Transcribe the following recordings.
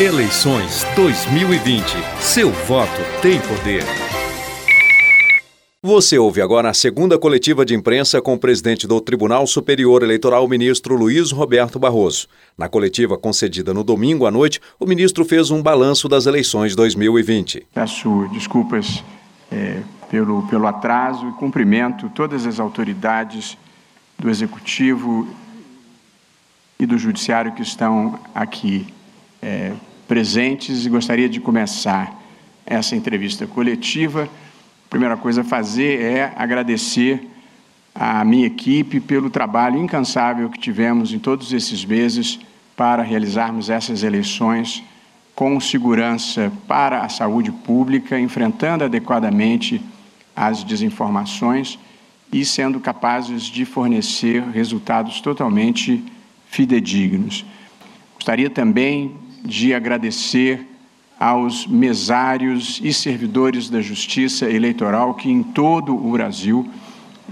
Eleições 2020. Seu voto tem poder. Você ouve agora a segunda coletiva de imprensa com o presidente do Tribunal Superior Eleitoral, ministro Luiz Roberto Barroso. Na coletiva concedida no domingo à noite, o ministro fez um balanço das eleições 2020. Peço desculpas é, pelo, pelo atraso e cumprimento todas as autoridades do Executivo e do Judiciário que estão aqui é, presentes e gostaria de começar essa entrevista coletiva. A primeira coisa a fazer é agradecer à minha equipe pelo trabalho incansável que tivemos em todos esses meses para realizarmos essas eleições com segurança para a saúde pública, enfrentando adequadamente as desinformações e sendo capazes de fornecer resultados totalmente fidedignos. Gostaria também de agradecer aos mesários e servidores da Justiça Eleitoral que em todo o Brasil,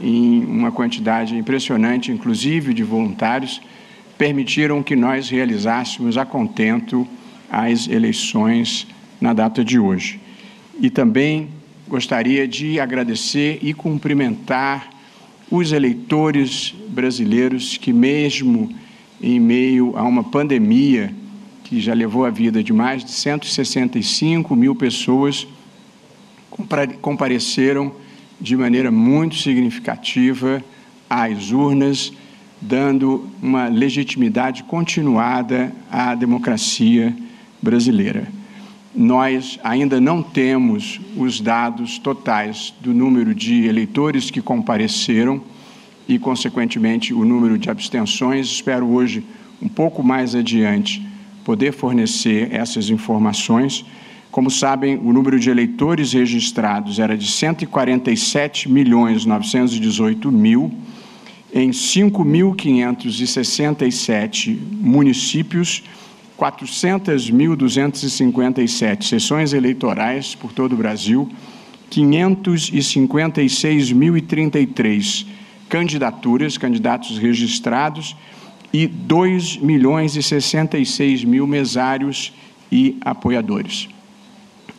em uma quantidade impressionante, inclusive de voluntários, permitiram que nós realizássemos a contento as eleições na data de hoje. E também gostaria de agradecer e cumprimentar os eleitores brasileiros que, mesmo em meio a uma pandemia, que já levou a vida de mais de 165 mil pessoas, compareceram de maneira muito significativa às urnas, dando uma legitimidade continuada à democracia brasileira. Nós ainda não temos os dados totais do número de eleitores que compareceram e, consequentemente, o número de abstenções. Espero hoje, um pouco mais adiante, poder fornecer essas informações. Como sabem, o número de eleitores registrados era de 147 milhões 918 mil em 5.567 municípios, 400.257 sessões eleitorais por todo o Brasil, 556.033 candidaturas, candidatos registrados e 2 milhões e 66 mil mesários e apoiadores.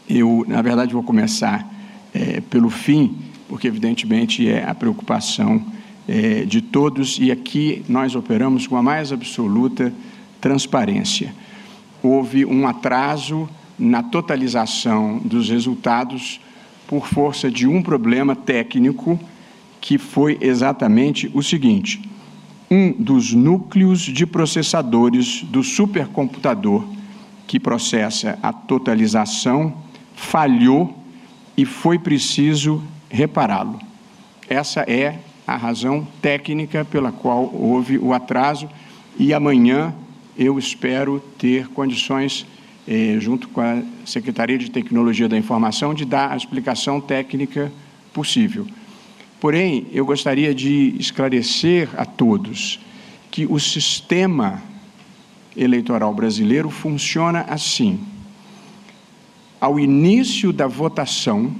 Eu, na verdade, vou começar é, pelo fim, porque, evidentemente, é a preocupação é, de todos e aqui nós operamos com a mais absoluta transparência. Houve um atraso na totalização dos resultados por força de um problema técnico que foi exatamente o seguinte: um dos núcleos de processadores do supercomputador que processa a totalização falhou e foi preciso repará-lo. Essa é a razão técnica pela qual houve o atraso e amanhã eu espero ter condições, eh, junto com a Secretaria de Tecnologia da Informação, de dar a explicação técnica possível. Porém, eu gostaria de esclarecer a todos que o sistema eleitoral brasileiro funciona assim. Ao início da votação,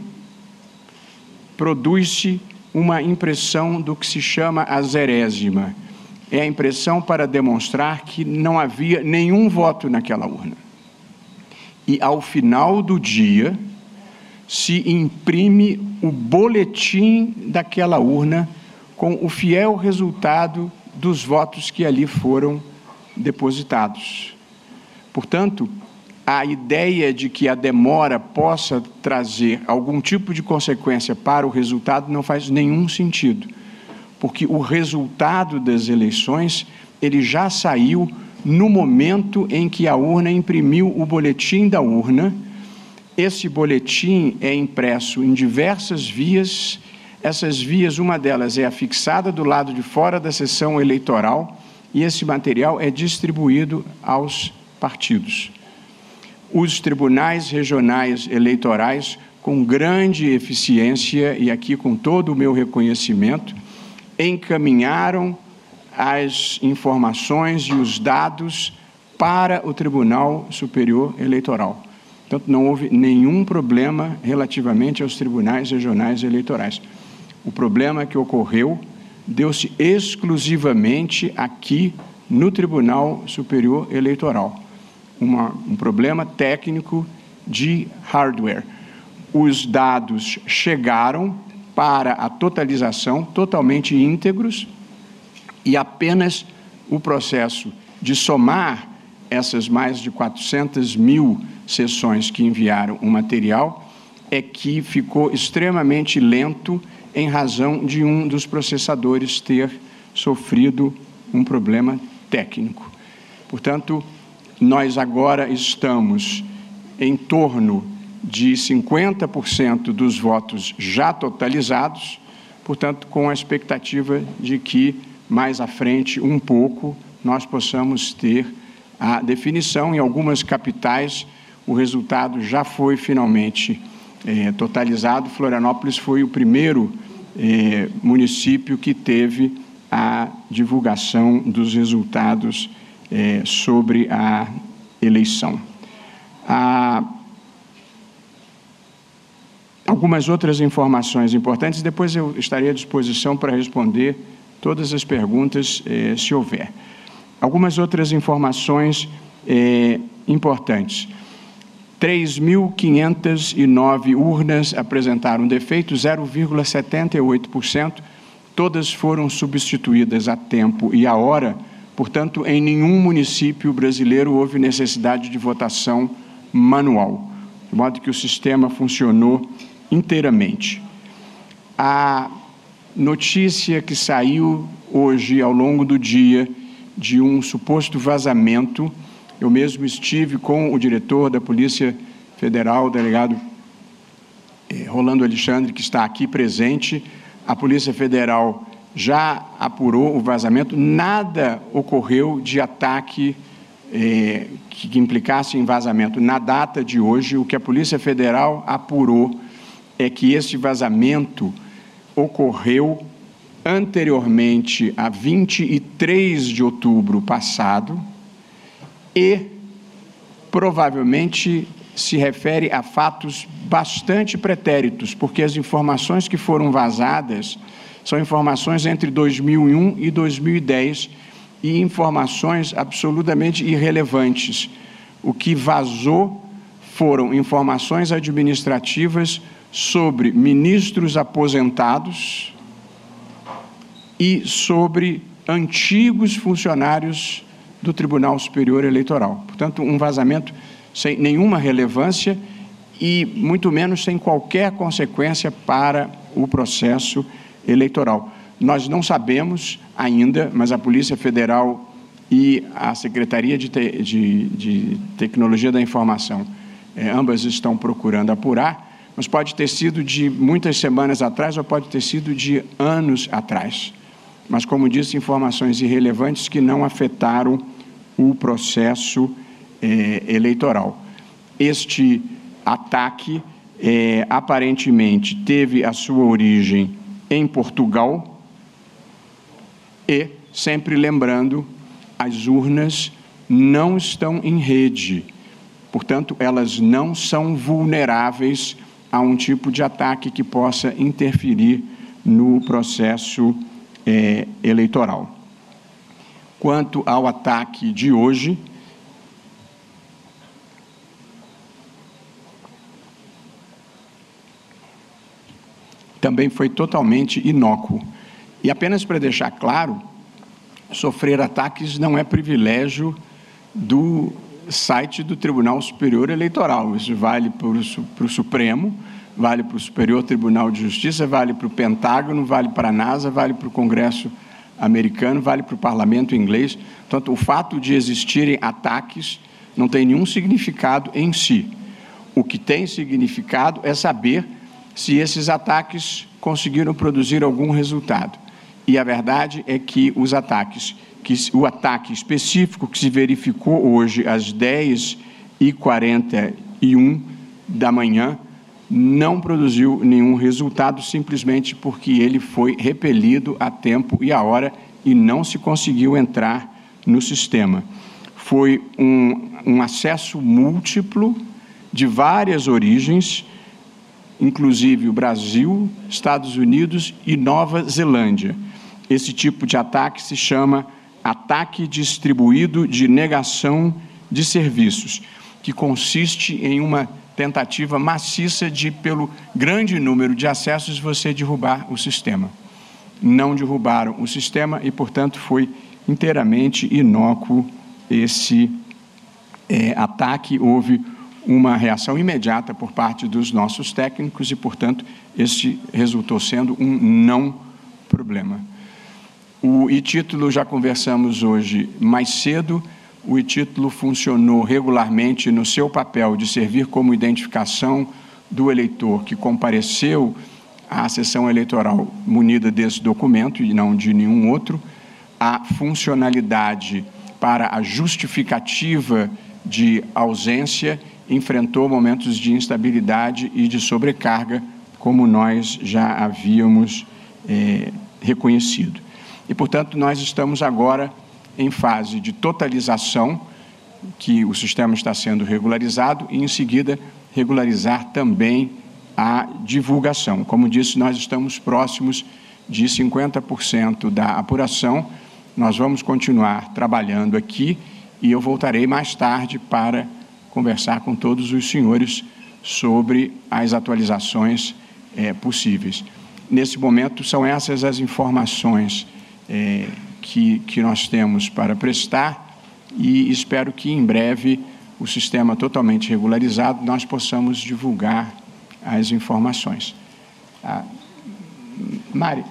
produz-se uma impressão do que se chama a zerésima. É a impressão para demonstrar que não havia nenhum voto naquela urna. E ao final do dia, se imprime o boletim daquela urna com o fiel resultado dos votos que ali foram depositados. Portanto, a ideia de que a demora possa trazer algum tipo de consequência para o resultado não faz nenhum sentido, porque o resultado das eleições ele já saiu no momento em que a urna imprimiu o boletim da urna esse boletim é impresso em diversas vias. Essas vias, uma delas é afixada do lado de fora da sessão eleitoral e esse material é distribuído aos partidos. Os tribunais regionais eleitorais, com grande eficiência e aqui com todo o meu reconhecimento, encaminharam as informações e os dados para o Tribunal Superior Eleitoral. Portanto, não houve nenhum problema relativamente aos tribunais regionais eleitorais. O problema que ocorreu deu-se exclusivamente aqui no Tribunal Superior Eleitoral, uma, um problema técnico de hardware. Os dados chegaram para a totalização totalmente íntegros e apenas o processo de somar essas mais de 400 mil sessões que enviaram o material é que ficou extremamente lento em razão de um dos processadores ter sofrido um problema técnico. Portanto, nós agora estamos em torno de 50% dos votos já totalizados, portanto, com a expectativa de que mais à frente, um pouco, nós possamos ter a definição. Em algumas capitais, o resultado já foi finalmente é, totalizado. Florianópolis foi o primeiro é, município que teve a divulgação dos resultados é, sobre a eleição. Algumas outras informações importantes, depois eu estarei à disposição para responder todas as perguntas, eh, se houver. Algumas outras informações eh, importantes. 3.509 urnas apresentaram defeito, 0,78%. Todas foram substituídas a tempo e a hora, portanto, em nenhum município brasileiro houve necessidade de votação manual, de modo que o sistema funcionou inteiramente. A notícia que saiu hoje, ao longo do dia, de um suposto vazamento. Eu mesmo estive com o diretor da Polícia Federal, o delegado eh, Rolando Alexandre, que está aqui presente. A Polícia Federal já apurou o vazamento, nada ocorreu de ataque eh, que implicasse em vazamento. Na data de hoje, o que a Polícia Federal apurou é que este vazamento ocorreu anteriormente a 23 de outubro passado e provavelmente se refere a fatos bastante pretéritos, porque as informações que foram vazadas são informações entre 2001 e 2010 e informações absolutamente irrelevantes. O que vazou foram informações administrativas sobre ministros aposentados e sobre antigos funcionários do Tribunal Superior Eleitoral. Portanto, um vazamento sem nenhuma relevância e muito menos sem qualquer consequência para o processo eleitoral. Nós não sabemos ainda, mas a Polícia Federal e a Secretaria de, Te de, de Tecnologia da Informação, eh, ambas estão procurando apurar mas pode ter sido de muitas semanas atrás ou pode ter sido de anos atrás. Mas, como disse, informações irrelevantes que não afetaram o processo eh, eleitoral. Este ataque eh, aparentemente teve a sua origem em Portugal e, sempre lembrando, as urnas não estão em rede, portanto, elas não são vulneráveis a um tipo de ataque que possa interferir no processo é, eleitoral. Quanto ao ataque de hoje, também foi totalmente inócuo. E apenas para deixar claro, sofrer ataques não é privilégio do site do Tribunal Superior Eleitoral. Isso vale para o Supremo, vale para o Superior Tribunal de Justiça, vale para o Pentágono, vale para a NASA, vale para o Congresso americano, vale para o Parlamento inglês. Portanto, o fato de existirem ataques não tem nenhum significado em si. O que tem significado é saber se esses ataques conseguiram produzir algum resultado. E a verdade é que os ataques que o ataque específico que se verificou hoje às 10h41 da manhã não produziu nenhum resultado, simplesmente porque ele foi repelido a tempo e a hora e não se conseguiu entrar no sistema. Foi um, um acesso múltiplo de várias origens, inclusive o Brasil, Estados Unidos e Nova Zelândia. Esse tipo de ataque se chama ataque distribuído de negação de serviços, que consiste em uma tentativa maciça de, pelo grande número de acessos, você derrubar o sistema. Não derrubaram o sistema e, portanto, foi inteiramente inócuo esse é, ataque. Houve uma reação imediata por parte dos nossos técnicos e, portanto, este resultou sendo um não problema. O e-título já conversamos hoje mais cedo. O e-título funcionou regularmente no seu papel de servir como identificação do eleitor que compareceu à sessão eleitoral munida desse documento e não de nenhum outro. A funcionalidade para a justificativa de ausência enfrentou momentos de instabilidade e de sobrecarga, como nós já havíamos é, reconhecido. E, portanto, nós estamos agora em fase de totalização, que o sistema está sendo regularizado, e, em seguida, regularizar também a divulgação. Como disse, nós estamos próximos de 50% da apuração. Nós vamos continuar trabalhando aqui e eu voltarei mais tarde para conversar com todos os senhores sobre as atualizações é, possíveis. Nesse momento, são essas as informações é, que, que nós temos para prestar e espero que em breve o sistema totalmente regularizado nós possamos divulgar as informações. Ah, Mari.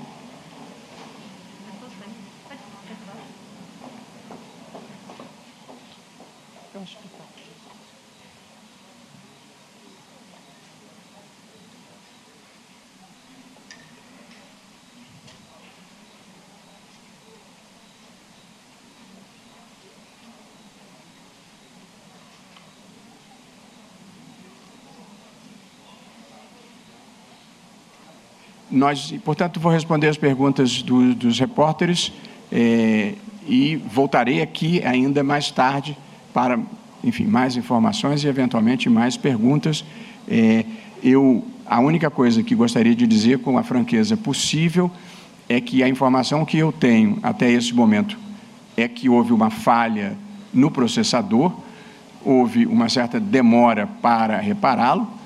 Nós, portanto, vou responder as perguntas do, dos repórteres é, e voltarei aqui ainda mais tarde para, enfim, mais informações e eventualmente mais perguntas. É, eu, a única coisa que gostaria de dizer com a franqueza possível é que a informação que eu tenho até esse momento é que houve uma falha no processador, houve uma certa demora para repará-lo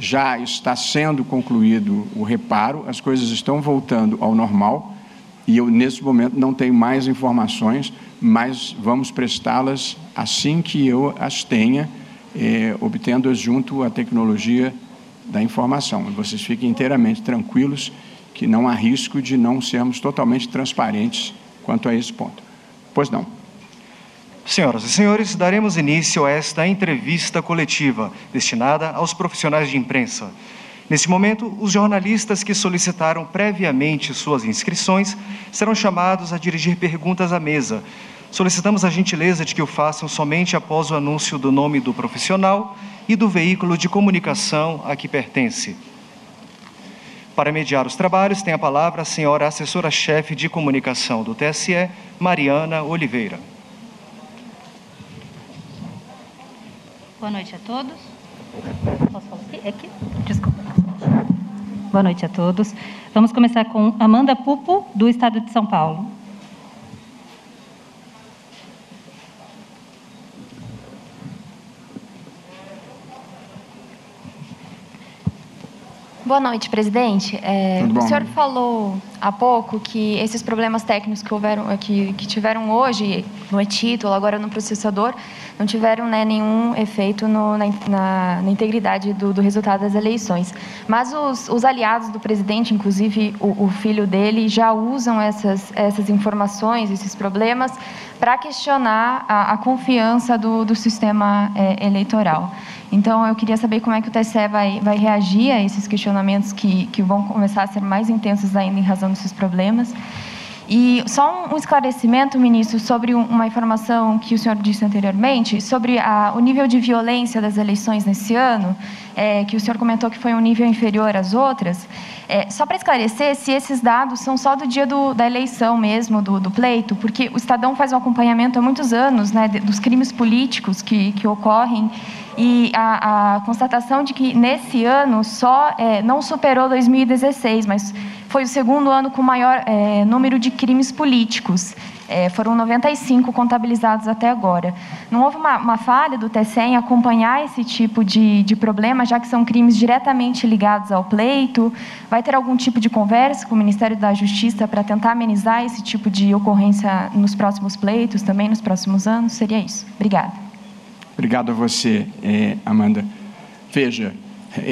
já está sendo concluído o reparo, as coisas estão voltando ao normal e eu, nesse momento, não tenho mais informações, mas vamos prestá-las assim que eu as tenha, é, obtendo-as junto à tecnologia da informação. Vocês fiquem inteiramente tranquilos que não há risco de não sermos totalmente transparentes quanto a esse ponto. Pois não. Senhoras e senhores, daremos início a esta entrevista coletiva destinada aos profissionais de imprensa. Neste momento, os jornalistas que solicitaram previamente suas inscrições serão chamados a dirigir perguntas à mesa. Solicitamos a gentileza de que o façam somente após o anúncio do nome do profissional e do veículo de comunicação a que pertence. Para mediar os trabalhos, tem a palavra a senhora assessora-chefe de comunicação do TSE, Mariana Oliveira. Boa noite a todos. Posso falar aqui? É aqui? Desculpa. Boa noite a todos. Vamos começar com Amanda Pupo, do Estado de São Paulo. Boa noite, presidente. É, o senhor falou há pouco que esses problemas técnicos que, houveram, que, que tiveram hoje no e-título, agora no processador, não tiveram né, nenhum efeito no, na, na, na, integridade do, do, resultado das eleições. Mas os, os aliados do presidente, inclusive o, o, filho dele, já usam essas, essas informações, esses problemas, para questionar a, a, confiança do, do sistema é, eleitoral. Então, eu queria saber como é que o TSE vai, vai reagir a esses questionamentos que, que vão começar a ser mais intensos ainda em razão desses problemas. E só um esclarecimento, ministro, sobre uma informação que o senhor disse anteriormente, sobre a, o nível de violência das eleições nesse ano, é, que o senhor comentou que foi um nível inferior às outras. É, só para esclarecer se esses dados são só do dia do, da eleição mesmo, do, do, pleito, porque o Estadão faz um acompanhamento há muitos anos né, dos crimes políticos que, que ocorrem e a, a, constatação de que nesse ano só é, não superou 2016, mas foi o segundo ano com maior é, número de crimes políticos. É, foram 95 contabilizados até agora. Não houve uma, uma falha do TCE em acompanhar esse tipo de, de problema, já que são crimes diretamente ligados ao pleito? Vai ter algum tipo de conversa com o Ministério da Justiça para tentar amenizar esse tipo de ocorrência nos próximos pleitos, também nos próximos anos? Seria isso. Obrigada. Obrigado a você, eh, Amanda. Veja,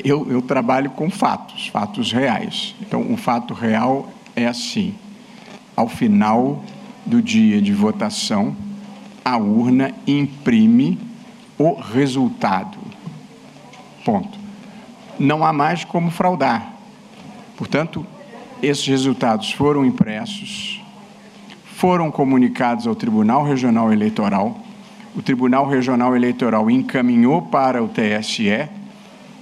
eu, eu trabalho com fatos, fatos reais. Então, o fato real é assim: ao final do dia de votação, a urna imprime o resultado. Ponto. Não há mais como fraudar. Portanto, esses resultados foram impressos, foram comunicados ao Tribunal Regional Eleitoral. O Tribunal Regional Eleitoral encaminhou para o TSE.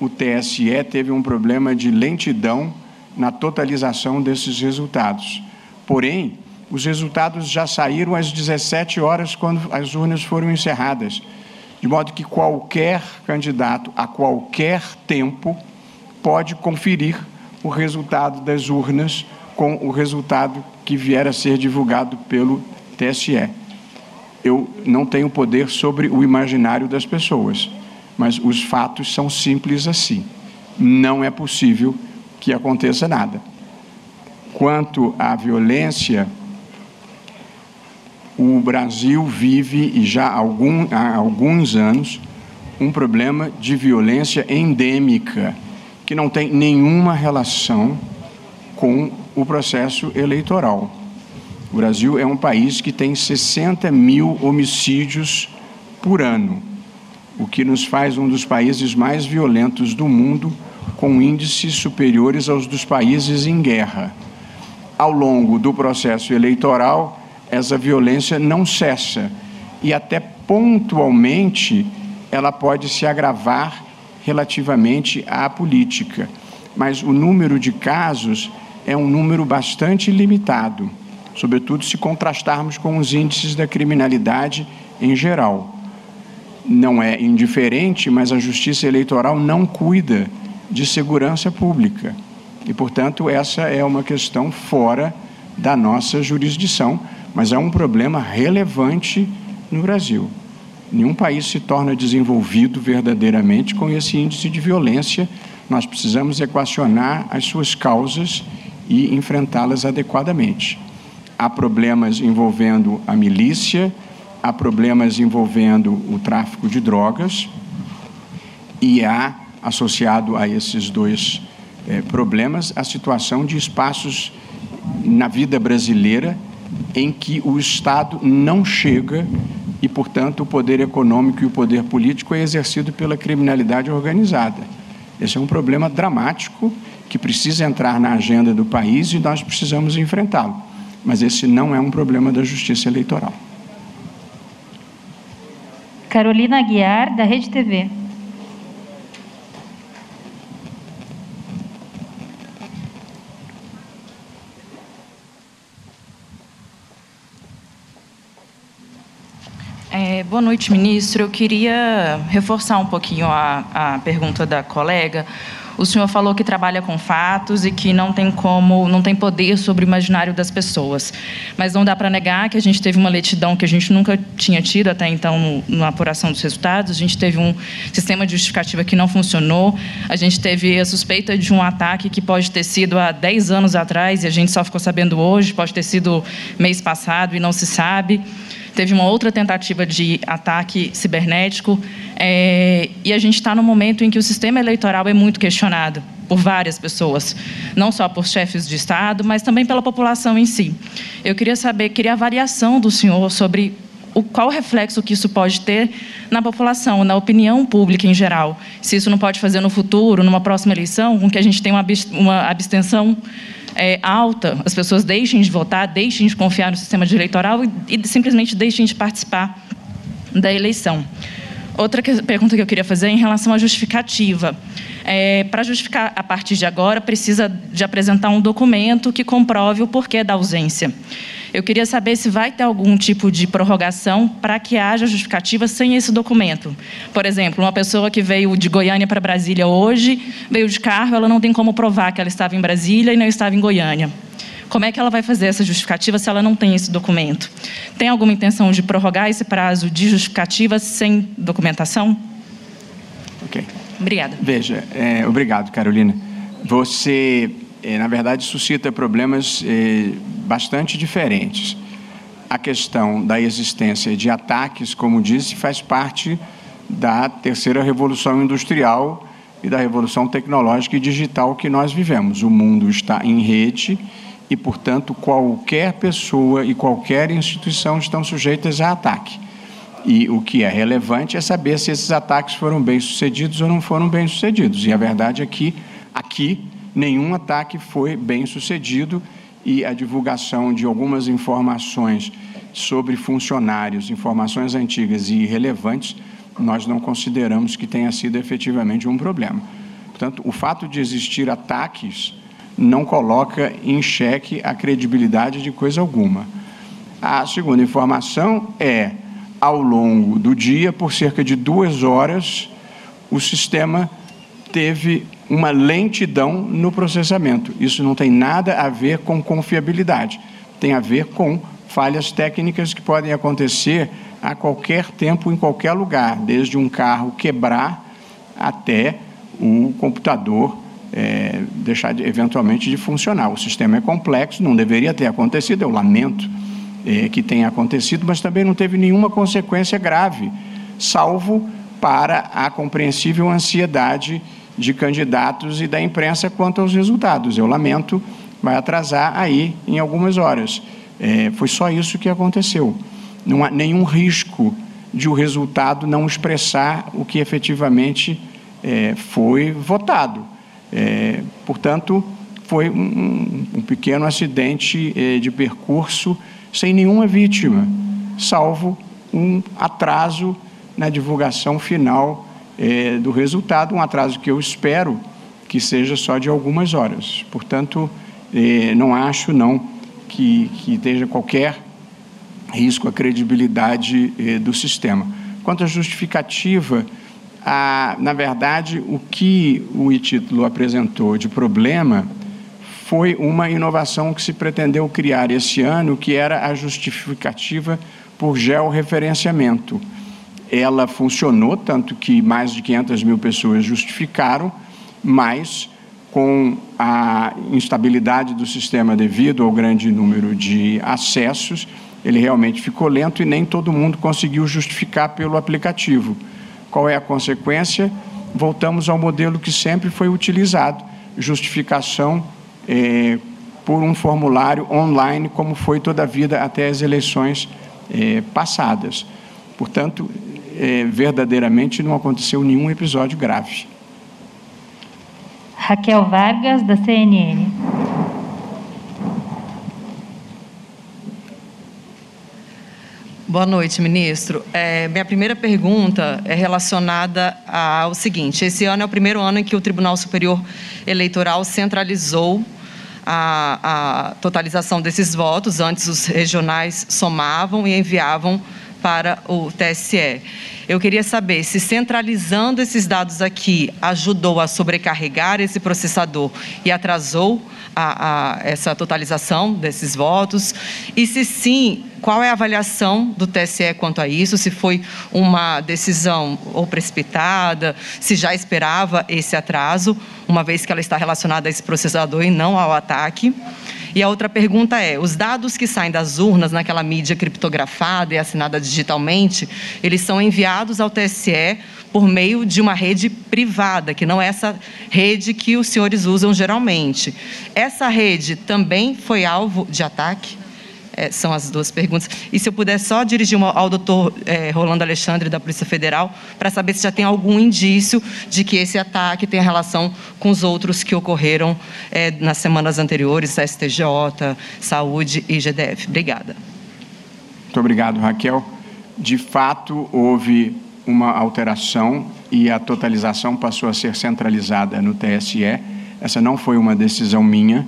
O TSE teve um problema de lentidão na totalização desses resultados. Porém, os resultados já saíram às 17 horas, quando as urnas foram encerradas, de modo que qualquer candidato, a qualquer tempo, pode conferir o resultado das urnas com o resultado que vier a ser divulgado pelo TSE. Eu não tenho poder sobre o imaginário das pessoas, mas os fatos são simples assim. Não é possível que aconteça nada. Quanto à violência, o Brasil vive, e já há, algum, há alguns anos, um problema de violência endêmica, que não tem nenhuma relação com o processo eleitoral. O Brasil é um país que tem 60 mil homicídios por ano, o que nos faz um dos países mais violentos do mundo com índices superiores aos dos países em guerra. Ao longo do processo eleitoral, essa violência não cessa e até pontualmente ela pode se agravar relativamente à política, mas o número de casos é um número bastante limitado, sobretudo se contrastarmos com os índices da criminalidade em geral. Não é indiferente, mas a justiça eleitoral não cuida de segurança pública. E, portanto, essa é uma questão fora da nossa jurisdição, mas é um problema relevante no Brasil. Nenhum país se torna desenvolvido verdadeiramente com esse índice de violência. Nós precisamos equacionar as suas causas e enfrentá-las adequadamente. Há problemas envolvendo a milícia, há problemas envolvendo o tráfico de drogas e há associado a esses dois é, problemas a situação de espaços na vida brasileira em que o Estado não chega e, portanto, o poder econômico e o poder político é exercido pela criminalidade organizada. Esse é um problema dramático que precisa entrar na agenda do país e nós precisamos enfrentá-lo. Mas esse não é um problema da justiça eleitoral. Carolina Aguiar, da Rede TV. É, boa noite, ministro. Eu queria reforçar um pouquinho a, a pergunta da colega. O senhor falou que trabalha com fatos e que não tem como, não tem poder sobre o imaginário das pessoas. Mas não dá para negar que a gente teve uma letidão que a gente nunca tinha tido até então na apuração dos resultados. A gente teve um sistema de justificativa que não funcionou. A gente teve a suspeita de um ataque que pode ter sido há 10 anos atrás e a gente só ficou sabendo hoje, pode ter sido mês passado e não se sabe teve uma outra tentativa de ataque cibernético, é, e a gente está no momento em que o sistema eleitoral é muito questionado por várias pessoas, não só por chefes de Estado, mas também pela população em si. Eu queria saber, queria a avaliação do senhor sobre o, qual reflexo que isso pode ter na população, na opinião pública em geral. Se isso não pode fazer no futuro, numa próxima eleição, com que a gente tenha uma abstenção é, alta, as pessoas deixem de votar, deixem de confiar no sistema de eleitoral e, e simplesmente deixem de participar da eleição. Outra que, pergunta que eu queria fazer é em relação à justificativa. É, Para justificar a partir de agora, precisa de apresentar um documento que comprove o porquê da ausência. Eu queria saber se vai ter algum tipo de prorrogação para que haja justificativa sem esse documento. Por exemplo, uma pessoa que veio de Goiânia para Brasília hoje, veio de carro, ela não tem como provar que ela estava em Brasília e não estava em Goiânia. Como é que ela vai fazer essa justificativa se ela não tem esse documento? Tem alguma intenção de prorrogar esse prazo de justificativa sem documentação? Ok. Obrigada. Veja, é, obrigado, Carolina. Você, é, na verdade, suscita problemas é, bastante diferentes. A questão da existência de ataques, como disse, faz parte da terceira revolução industrial e da revolução tecnológica e digital que nós vivemos. O mundo está em rede e, portanto, qualquer pessoa e qualquer instituição estão sujeitas a ataque. E o que é relevante é saber se esses ataques foram bem-sucedidos ou não foram bem-sucedidos. E a verdade é que aqui nenhum ataque foi bem-sucedido e a divulgação de algumas informações sobre funcionários, informações antigas e irrelevantes, nós não consideramos que tenha sido efetivamente um problema. Portanto, o fato de existir ataques não coloca em xeque a credibilidade de coisa alguma. A segunda informação é, ao longo do dia, por cerca de duas horas, o sistema teve uma lentidão no processamento. Isso não tem nada a ver com confiabilidade, tem a ver com falhas técnicas que podem acontecer a qualquer tempo, em qualquer lugar, desde um carro quebrar até o computador é, deixar de, eventualmente de funcionar. O sistema é complexo, não deveria ter acontecido, eu lamento é, que tenha acontecido, mas também não teve nenhuma consequência grave, salvo para a compreensível ansiedade de candidatos e da imprensa quanto aos resultados. Eu lamento, vai atrasar aí em algumas horas. É, foi só isso que aconteceu. Não há nenhum risco de o resultado não expressar o que efetivamente é, foi votado. É, portanto, foi um, um pequeno acidente é, de percurso sem nenhuma vítima, salvo um atraso na divulgação final é, do resultado, um atraso que eu espero que seja só de algumas horas. Portanto, é, não acho não que, que esteja qualquer risco à credibilidade é, do sistema. Quanto à justificativa na verdade, o que o título apresentou de problema foi uma inovação que se pretendeu criar esse ano, que era a justificativa por georreferenciamento. Ela funcionou, tanto que mais de 500 mil pessoas justificaram, mas com a instabilidade do sistema devido ao grande número de acessos, ele realmente ficou lento e nem todo mundo conseguiu justificar pelo aplicativo. Qual é a consequência? Voltamos ao modelo que sempre foi utilizado, justificação é, por um formulário online, como foi toda a vida até as eleições é, passadas. Portanto, é, verdadeiramente não aconteceu nenhum episódio grave. Raquel Vargas, da CNN. Boa noite, ministro. É, minha primeira pergunta é relacionada ao seguinte: esse ano é o primeiro ano em que o Tribunal Superior Eleitoral centralizou a, a totalização desses votos. Antes, os regionais somavam e enviavam para o TSE. Eu queria saber se centralizando esses dados aqui ajudou a sobrecarregar esse processador e atrasou a, a essa totalização desses votos? E se sim, qual é a avaliação do TSE quanto a isso? Se foi uma decisão ou precipitada, se já esperava esse atraso, uma vez que ela está relacionada a esse processador e não ao ataque? E a outra pergunta é: os dados que saem das urnas naquela mídia criptografada e assinada digitalmente, eles são enviados ao TSE por meio de uma rede privada, que não é essa rede que os senhores usam geralmente. Essa rede também foi alvo de ataque? É, são as duas perguntas. E se eu puder só dirigir uma, ao doutor é, Rolando Alexandre, da Polícia Federal, para saber se já tem algum indício de que esse ataque tem relação com os outros que ocorreram é, nas semanas anteriores, STJ, Saúde e GDF. Obrigada. Muito obrigado, Raquel. De fato, houve uma alteração e a totalização passou a ser centralizada no TSE. Essa não foi uma decisão minha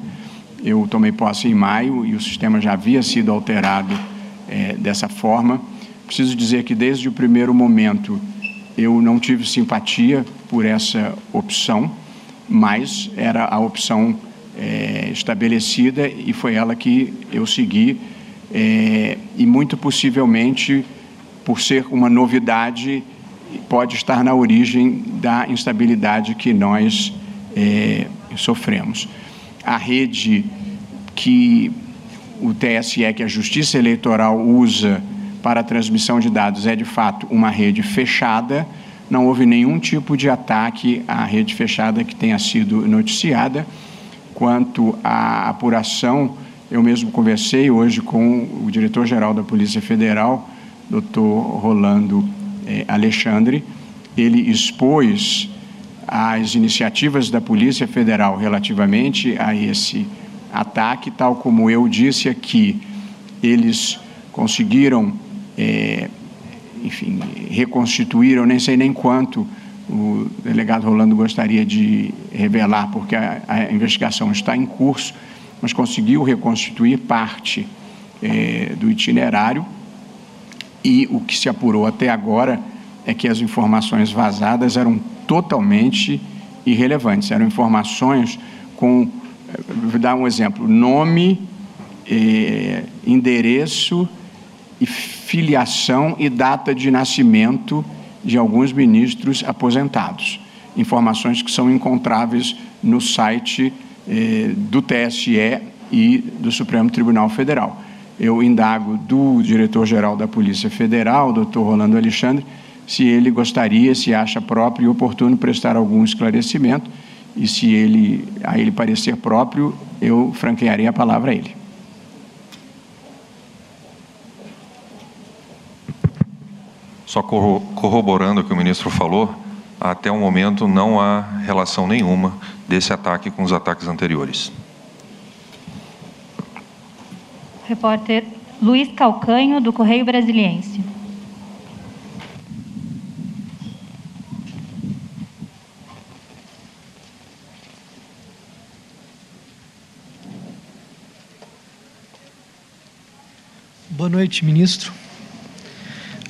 eu tomei posse em maio e o sistema já havia sido alterado é, dessa forma. Preciso dizer que desde o primeiro momento eu não tive simpatia por essa opção, mas era a opção é, estabelecida e foi ela que eu segui. É, e muito possivelmente, por ser uma novidade, pode estar na origem da instabilidade que nós é, sofremos. A rede que o TSE, que a Justiça Eleitoral usa para a transmissão de dados, é de fato uma rede fechada. Não houve nenhum tipo de ataque à rede fechada que tenha sido noticiada. Quanto à apuração, eu mesmo conversei hoje com o diretor-geral da Polícia Federal, doutor Rolando eh, Alexandre. Ele expôs as iniciativas da Polícia Federal relativamente a esse ataque, tal como eu disse aqui, eles conseguiram, é, enfim, reconstituir, eu nem sei nem quanto o delegado Rolando gostaria de revelar, porque a, a investigação está em curso, mas conseguiu reconstituir parte é, do itinerário. E o que se apurou até agora é que as informações vazadas eram totalmente irrelevantes, eram informações com vou dar um exemplo: nome, eh, endereço e filiação e data de nascimento de alguns ministros aposentados. Informações que são encontráveis no site eh, do TSE e do Supremo Tribunal Federal. Eu indago do diretor-geral da Polícia Federal, doutor Rolando Alexandre, se ele gostaria, se acha próprio e oportuno prestar algum esclarecimento e se ele a ele parecer próprio, eu franquearei a palavra a ele. Só corroborando o que o ministro falou, até o momento não há relação nenhuma desse ataque com os ataques anteriores. Repórter Luiz Calcanho, do Correio Brasiliense. Boa noite, ministro.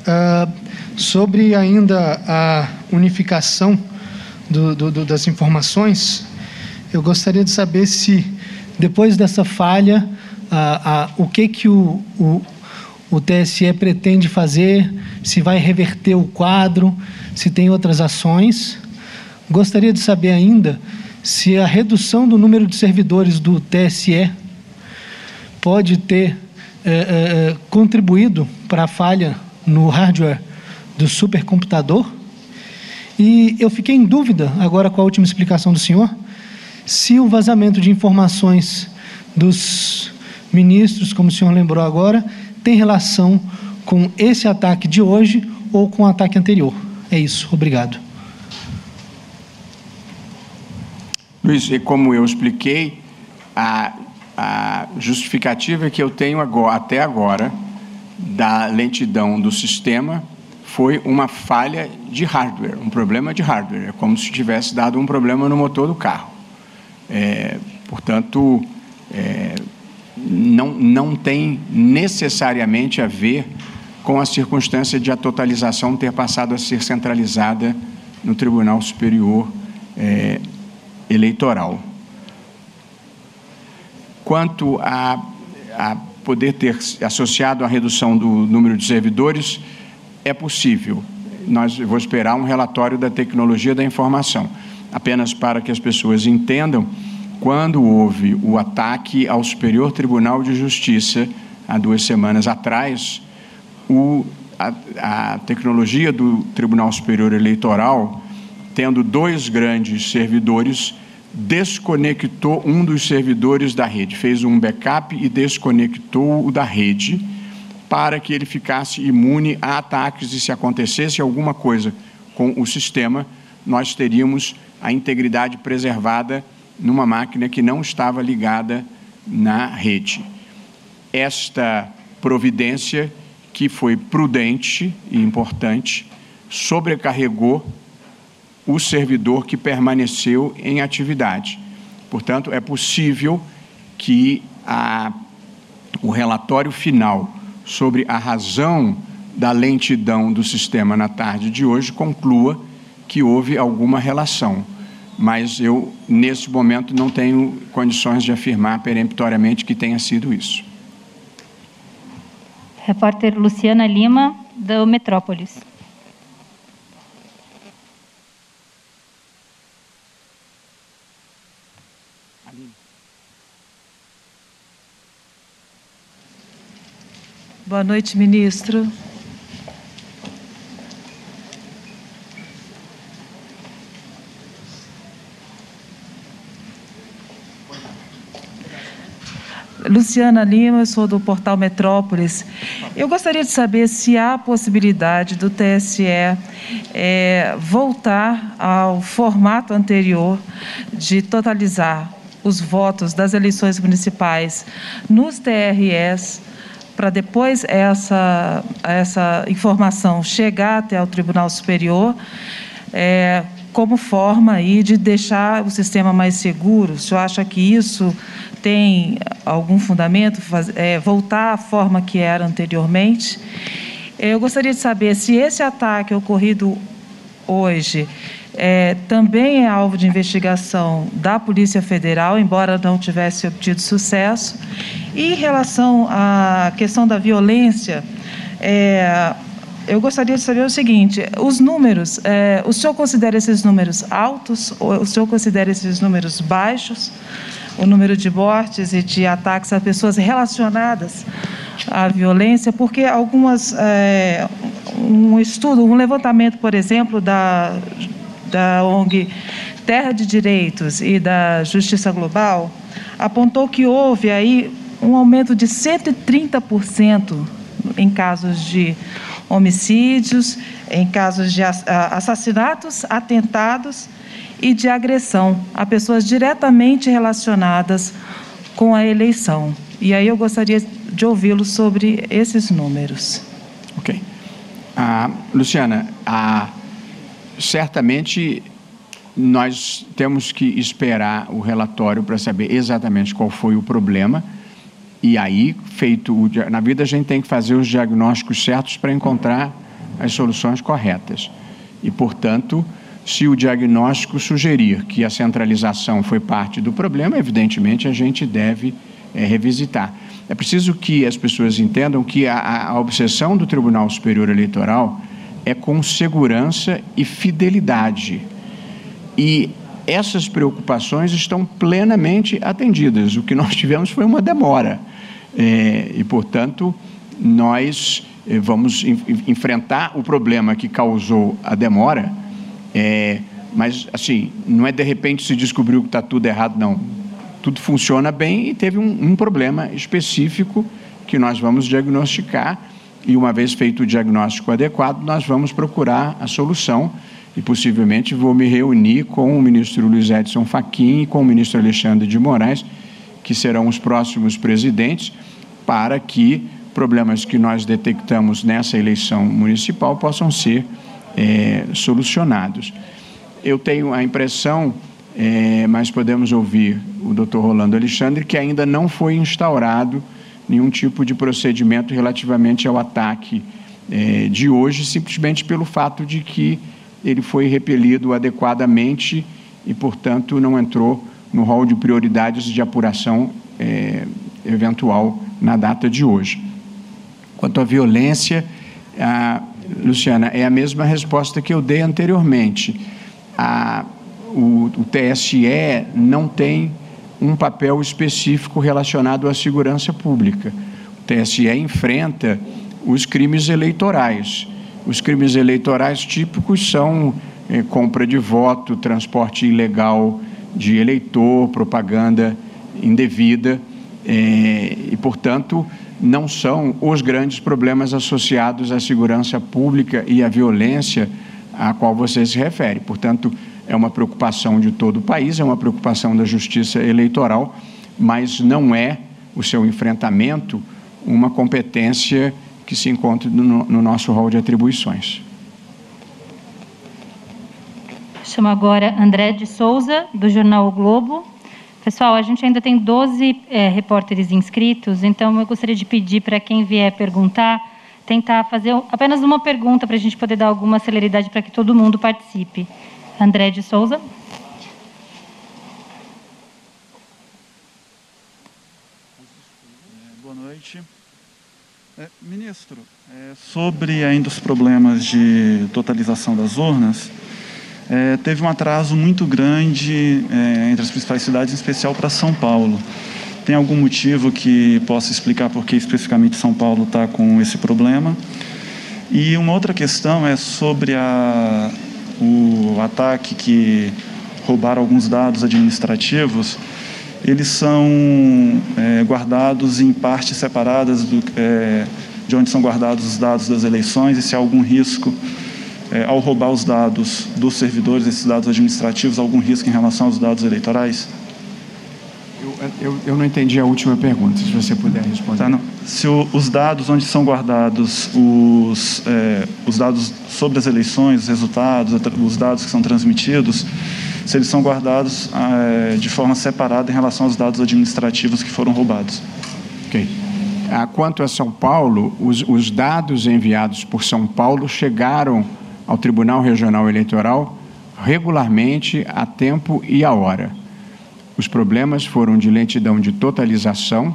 Uh, sobre ainda a unificação do, do, das informações, eu gostaria de saber se, depois dessa falha, uh, uh, o que, que o, o, o TSE pretende fazer, se vai reverter o quadro, se tem outras ações. Gostaria de saber ainda se a redução do número de servidores do TSE pode ter é, é, é, contribuído para a falha no hardware do supercomputador. E eu fiquei em dúvida, agora com a última explicação do senhor, se o vazamento de informações dos ministros, como o senhor lembrou agora, tem relação com esse ataque de hoje ou com o ataque anterior. É isso. Obrigado. Luiz, e como eu expliquei, a a justificativa que eu tenho agora, até agora da lentidão do sistema foi uma falha de hardware, um problema de hardware. É como se tivesse dado um problema no motor do carro. É, portanto, é, não, não tem necessariamente a ver com a circunstância de a totalização ter passado a ser centralizada no Tribunal Superior é, Eleitoral. Quanto a, a poder ter associado a redução do número de servidores, é possível. Nós vou esperar um relatório da tecnologia da informação, apenas para que as pessoas entendam quando houve o ataque ao Superior Tribunal de Justiça há duas semanas atrás, o, a, a tecnologia do Tribunal Superior Eleitoral, tendo dois grandes servidores, desconectou um dos servidores da rede, fez um backup e desconectou o da rede para que ele ficasse imune a ataques e se acontecesse alguma coisa com o sistema, nós teríamos a integridade preservada numa máquina que não estava ligada na rede. Esta providência, que foi prudente e importante, sobrecarregou o servidor que permaneceu em atividade. Portanto, é possível que a, o relatório final sobre a razão da lentidão do sistema na tarde de hoje conclua que houve alguma relação. mas eu, nesse momento, não tenho condições de afirmar peremptoriamente que tenha sido isso. Repórter Luciana Lima, do Metrópolis. Boa noite, ministro. Luciana Lima, eu sou do portal Metrópolis. Eu gostaria de saber se há possibilidade do TSE é, voltar ao formato anterior de totalizar os votos das eleições municipais nos TRS para depois essa, essa informação chegar até o Tribunal Superior, é, como forma aí de deixar o sistema mais seguro. O senhor acha que isso tem algum fundamento, é, voltar à forma que era anteriormente. Eu gostaria de saber se esse ataque ocorrido hoje é, também é alvo de investigação da Polícia Federal, embora não tivesse obtido sucesso. E em relação à questão da violência, é, eu gostaria de saber o seguinte: os números, é, o senhor considera esses números altos ou o senhor considera esses números baixos? o número de mortes e de ataques a pessoas relacionadas à violência, porque algumas é, um estudo, um levantamento, por exemplo, da, da ONG Terra de Direitos e da Justiça Global apontou que houve aí um aumento de 130% em casos de homicídios, em casos de assassinatos, atentados e de agressão a pessoas diretamente relacionadas com a eleição. E aí eu gostaria de ouvi-lo sobre esses números. Ok. Ah, Luciana, ah, certamente nós temos que esperar o relatório para saber exatamente qual foi o problema. E aí, feito o, na vida, a gente tem que fazer os diagnósticos certos para encontrar as soluções corretas. E, portanto, se o diagnóstico sugerir que a centralização foi parte do problema, evidentemente a gente deve é, revisitar. É preciso que as pessoas entendam que a, a obsessão do Tribunal Superior Eleitoral é com segurança e fidelidade. E essas preocupações estão plenamente atendidas. O que nós tivemos foi uma demora. É, e, portanto, nós é, vamos enfrentar o problema que causou a demora é, mas, assim, não é de repente se descobriu que está tudo errado, não. Tudo funciona bem e teve um, um problema específico que nós vamos diagnosticar e, uma vez feito o diagnóstico adequado, nós vamos procurar a solução e possivelmente vou me reunir com o ministro Luiz Edson Fachin e com o ministro Alexandre de Moraes, que serão os próximos presidentes, para que problemas que nós detectamos nessa eleição municipal possam ser é, solucionados. Eu tenho a impressão, é, mas podemos ouvir o doutor Rolando Alexandre, que ainda não foi instaurado nenhum tipo de procedimento relativamente ao ataque é, de hoje, simplesmente pelo fato de que ele foi repelido adequadamente e, portanto, não entrou no rol de prioridades de apuração é, eventual na data de hoje. Quanto à violência, a, Luciana, é a mesma resposta que eu dei anteriormente. A, o, o TSE não tem um papel específico relacionado à segurança pública. O TSE enfrenta os crimes eleitorais. Os crimes eleitorais típicos são é, compra de voto, transporte ilegal de eleitor, propaganda indevida, é, e, portanto, não são os grandes problemas associados à segurança pública e à violência a qual você se refere. Portanto, é uma preocupação de todo o país, é uma preocupação da justiça eleitoral, mas não é o seu enfrentamento uma competência que se encontra no, no nosso rol de atribuições. Chamo agora André de Souza, do jornal o Globo. Pessoal, a gente ainda tem 12 é, repórteres inscritos, então eu gostaria de pedir para quem vier perguntar, tentar fazer apenas uma pergunta para a gente poder dar alguma celeridade para que todo mundo participe. André de Souza. É, boa noite. É, ministro, é, sobre ainda os problemas de totalização das urnas, é, teve um atraso muito grande é, entre as principais cidades, em especial para São Paulo. Tem algum motivo que possa explicar por que especificamente São Paulo está com esse problema? E uma outra questão é sobre a, o ataque que roubaram alguns dados administrativos eles são é, guardados em partes separadas do, é, de onde são guardados os dados das eleições e se há algum risco é, ao roubar os dados dos servidores, esses dados administrativos, algum risco em relação aos dados eleitorais? Eu, eu, eu não entendi a última pergunta, se você puder responder. Tá. Se o, os dados onde são guardados os, é, os dados sobre as eleições, os resultados, os dados que são transmitidos, se eles são guardados é, de forma separada em relação aos dados administrativos que foram roubados. Ok. Ah, quanto a São Paulo, os, os dados enviados por São Paulo chegaram ao Tribunal Regional Eleitoral regularmente, a tempo e a hora. Os problemas foram de lentidão de totalização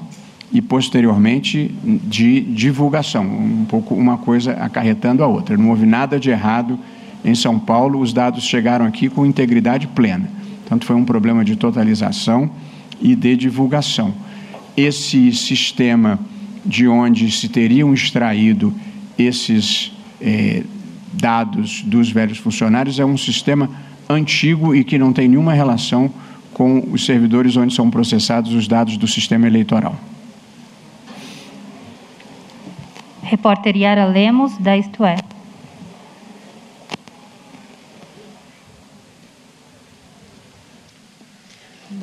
e posteriormente de divulgação, um pouco uma coisa acarretando a outra. Não houve nada de errado em São Paulo, os dados chegaram aqui com integridade plena. Tanto foi um problema de totalização e de divulgação. Esse sistema de onde se teriam extraído esses eh, dados dos velhos funcionários é um sistema antigo e que não tem nenhuma relação com os servidores onde são processados os dados do sistema eleitoral. Repórter Yara Lemos, da Isto É.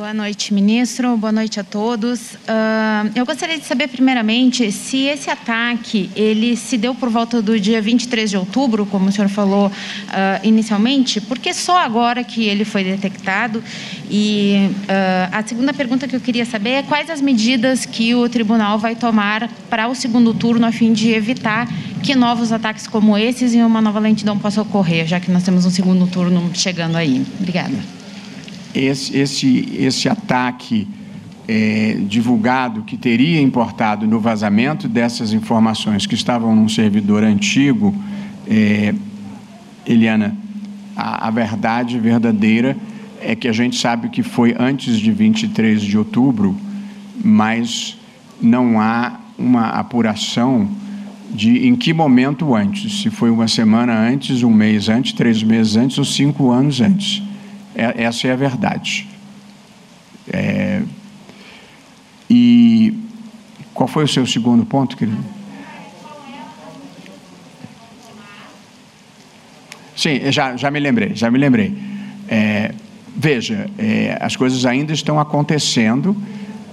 Boa noite, ministro. Boa noite a todos. Uh, eu gostaria de saber, primeiramente, se esse ataque ele se deu por volta do dia 23 de outubro, como o senhor falou uh, inicialmente, porque só agora que ele foi detectado. E uh, a segunda pergunta que eu queria saber é quais as medidas que o tribunal vai tomar para o segundo turno a fim de evitar que novos ataques como esses e uma nova lentidão possam ocorrer, já que nós temos um segundo turno chegando aí. Obrigada esse, esse, esse ataque é, divulgado que teria importado no vazamento dessas informações que estavam num servidor antigo, é, Eliana, a, a verdade verdadeira é que a gente sabe que foi antes de 23 de outubro, mas não há uma apuração de em que momento antes, se foi uma semana antes, um mês antes, três meses antes ou cinco anos antes. É, essa é a verdade. É, e qual foi o seu segundo ponto, querido? Sim, já, já me lembrei, já me lembrei. É, veja, é, as coisas ainda estão acontecendo.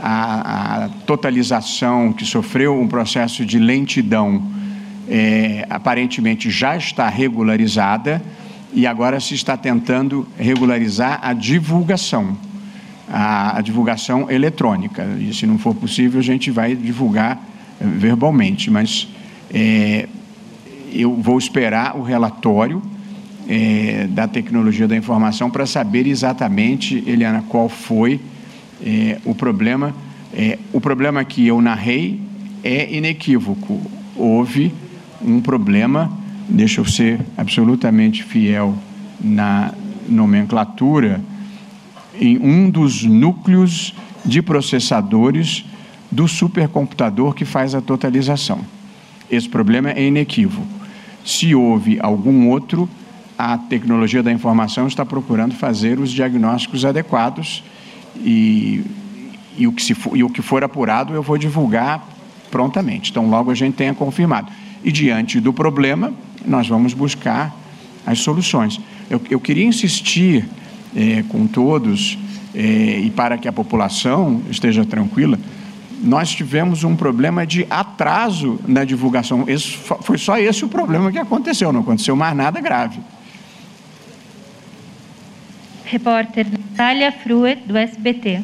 A, a, totalização que sofreu um processo de lentidão é, aparentemente já está regularizada e agora se está tentando regularizar a divulgação, a, a, divulgação eletrônica. E se não for possível, a gente vai divulgar eh, verbalmente, mas é, eu vou esperar o relatório é, da tecnologia da informação para saber exatamente, Eliana, qual foi é, o problema. o problema que eu narrei é inequívoco. Houve um problema deixa eu ser absolutamente fiel na nomenclatura, em um dos núcleos de processadores do supercomputador que faz a totalização. Esse problema é inequívoco. Se houve algum outro, a tecnologia da informação está procurando fazer os diagnósticos adequados e, e, o, que se e o que for apurado eu vou divulgar prontamente. Então, logo a gente tenha confirmado. E diante do problema, nós vamos buscar as soluções. Eu, eu queria insistir é, com todos é, e para que a população esteja tranquila, nós tivemos um problema de atraso na divulgação. Esse, foi só esse o problema que aconteceu, não aconteceu mais nada grave. Repórter Natália Fruet, do SBT.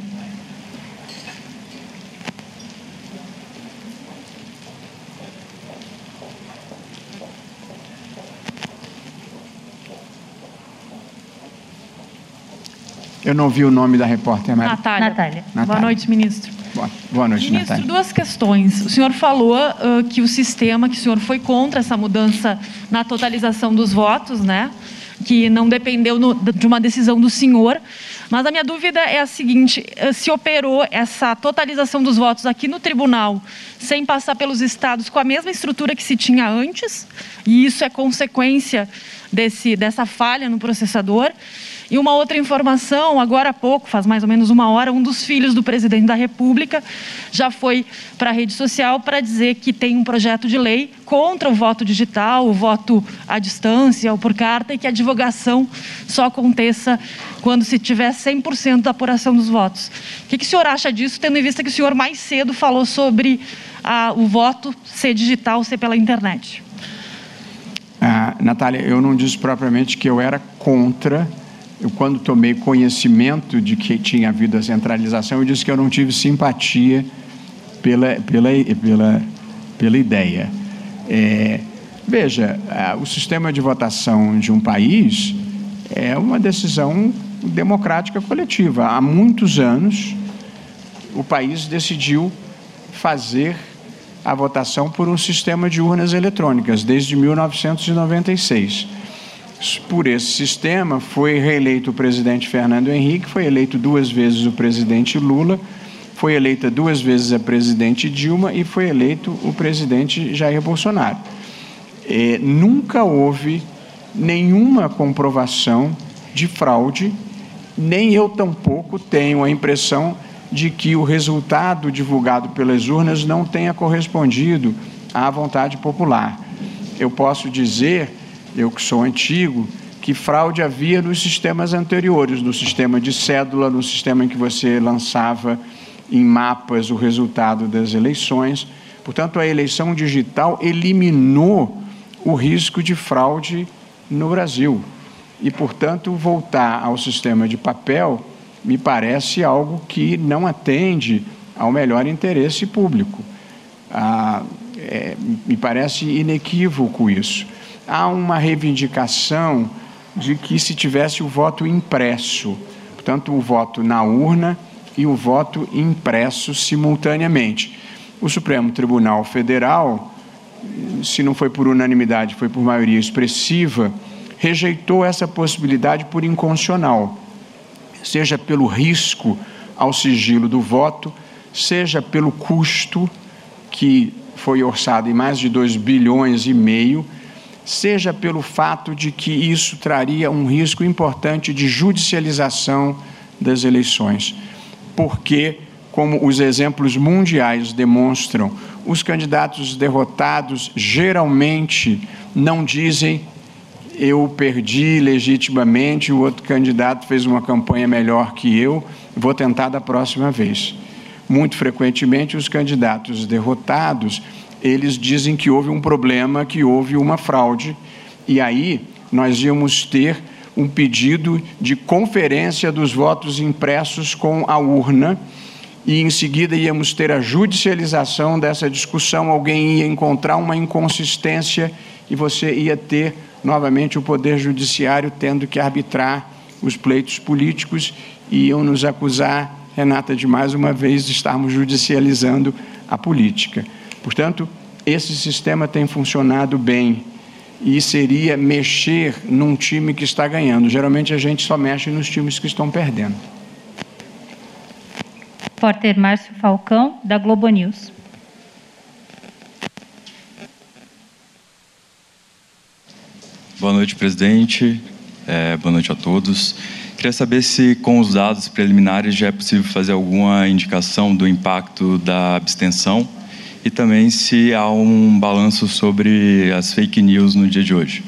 Eu não vi o nome da repórter, mas... Natália. Natália. Natália. Boa noite, ministro. Boa noite, Ministro, Natália. duas questões. O senhor falou uh, que o sistema, que o senhor foi contra essa mudança na totalização dos votos, né? Que não dependeu no, de uma decisão do senhor. Mas a minha dúvida é a seguinte: se operou essa totalização dos votos aqui no tribunal sem passar pelos estados com a mesma estrutura que se tinha antes, e isso é consequência desse, dessa falha no processador. E uma outra informação, agora há pouco, faz mais ou menos uma hora, um dos filhos do presidente da República já foi para a rede social para dizer que tem um projeto de lei contra o voto digital, o voto à distância ou por carta e que a divulgação só aconteça quando se tiver 100% da apuração dos votos. O que, que o senhor acha disso, tendo em vista que o senhor mais cedo falou sobre a, o voto ser digital, ser pela internet? Ah, Natália, eu não disse propriamente que eu era contra eu, quando tomei conhecimento de que tinha havido a centralização, eu disse que eu não tive simpatia pela, pela, pela, pela ideia. É, veja, o sistema de votação de um país é uma decisão democrática coletiva. Há muitos anos, o país decidiu fazer a votação por um sistema de urnas eletrônicas, desde 1996 por esse sistema, foi reeleito o presidente Fernando Henrique, foi eleito duas vezes o presidente Lula, foi eleita duas vezes a presidente Dilma e foi eleito o presidente Jair Bolsonaro. É, nunca houve nenhuma comprovação de fraude, nem eu tampouco tenho a impressão de que o resultado divulgado pelas urnas não tenha correspondido à vontade popular. Eu posso dizer eu que sou antigo, que fraude havia nos sistemas anteriores, no sistema de cédula, no sistema em que você lançava em mapas o resultado das eleições. Portanto, a eleição digital eliminou o risco de fraude no Brasil. E, portanto, voltar ao sistema de papel me parece algo que não atende ao melhor interesse público. Ah, é, me parece inequívoco isso há uma reivindicação de que se tivesse o voto impresso, portanto, o voto na urna e o voto impresso simultaneamente. O Supremo Tribunal Federal, se não foi por unanimidade, foi por maioria expressiva, rejeitou essa possibilidade por inconstitucional, seja pelo risco ao sigilo do voto, seja pelo custo que foi orçado em mais de 2 bilhões e meio seja pelo fato de que isso traria um risco importante de judicialização das eleições, porque, como os exemplos mundiais demonstram, os candidatos derrotados geralmente não dizem eu perdi legitimamente, o outro candidato fez uma campanha melhor que eu, vou tentar da próxima vez. Muito frequentemente, os candidatos derrotados eles dizem que houve um problema, que houve uma fraude, e aí nós íamos ter um pedido de conferência dos votos impressos com a urna, e em seguida íamos ter a judicialização dessa discussão, alguém ia encontrar uma inconsistência e você ia ter novamente o Poder Judiciário tendo que arbitrar os pleitos políticos e iam nos acusar, Renata, de mais uma vez estarmos judicializando a política. Portanto, esse sistema tem funcionado bem e seria mexer num time que está ganhando. Geralmente a gente só mexe nos times que estão perdendo. Repórter Márcio Falcão, da Globo News. Boa noite, presidente. É, boa noite a todos. Queria saber se, com os dados preliminares, já é possível fazer alguma indicação do impacto da abstenção e também se há um balanço sobre as fake news no dia de hoje.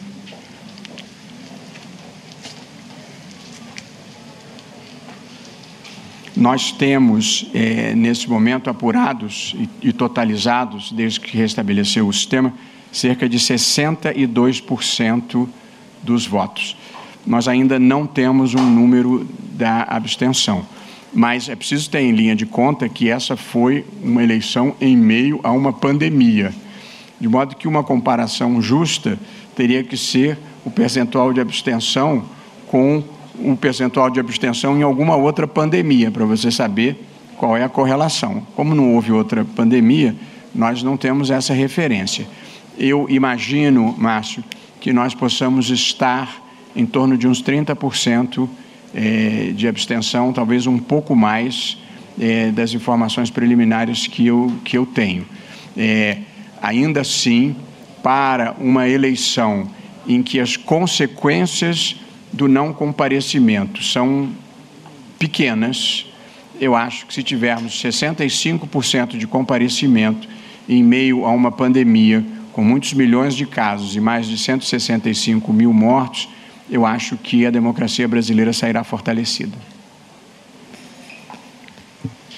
Nós temos, é, nesse momento, apurados e, e totalizados, desde que restabeleceu o sistema, cerca de 62% dos votos. Nós ainda não temos um número da abstenção mas é preciso ter em linha de conta que essa foi uma eleição em meio a uma pandemia, de modo que uma comparação justa teria que ser o percentual de abstenção com o percentual de abstenção em alguma outra pandemia, para você saber qual é a correlação. Como não houve outra pandemia, nós não temos essa referência. Eu imagino, Márcio, que nós possamos estar em torno de uns 30% é, de abstenção, talvez um pouco mais é, das informações preliminares que eu, que eu tenho. É, ainda assim, para uma eleição em que as consequências do não comparecimento são pequenas, eu acho que se tivermos 65% de comparecimento em meio a uma pandemia com muitos milhões de casos e mais de 165 mil mortos, eu acho que a democracia brasileira sairá fortalecida.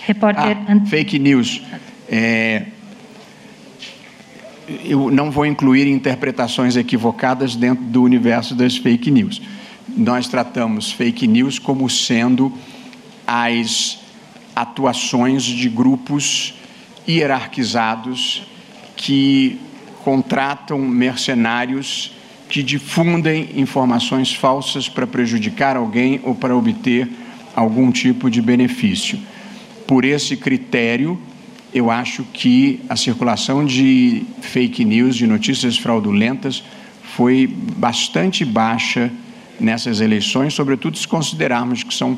Repórter. Ah, fake news. É, eu não vou incluir interpretações equivocadas dentro do universo das fake news. Nós tratamos fake news como sendo as atuações de grupos hierarquizados que contratam mercenários que difundem informações falsas para prejudicar alguém ou para obter algum tipo de benefício. Por esse critério, eu acho que a circulação de fake news, de notícias fraudulentas, foi bastante baixa nessas eleições, sobretudo se considerarmos que são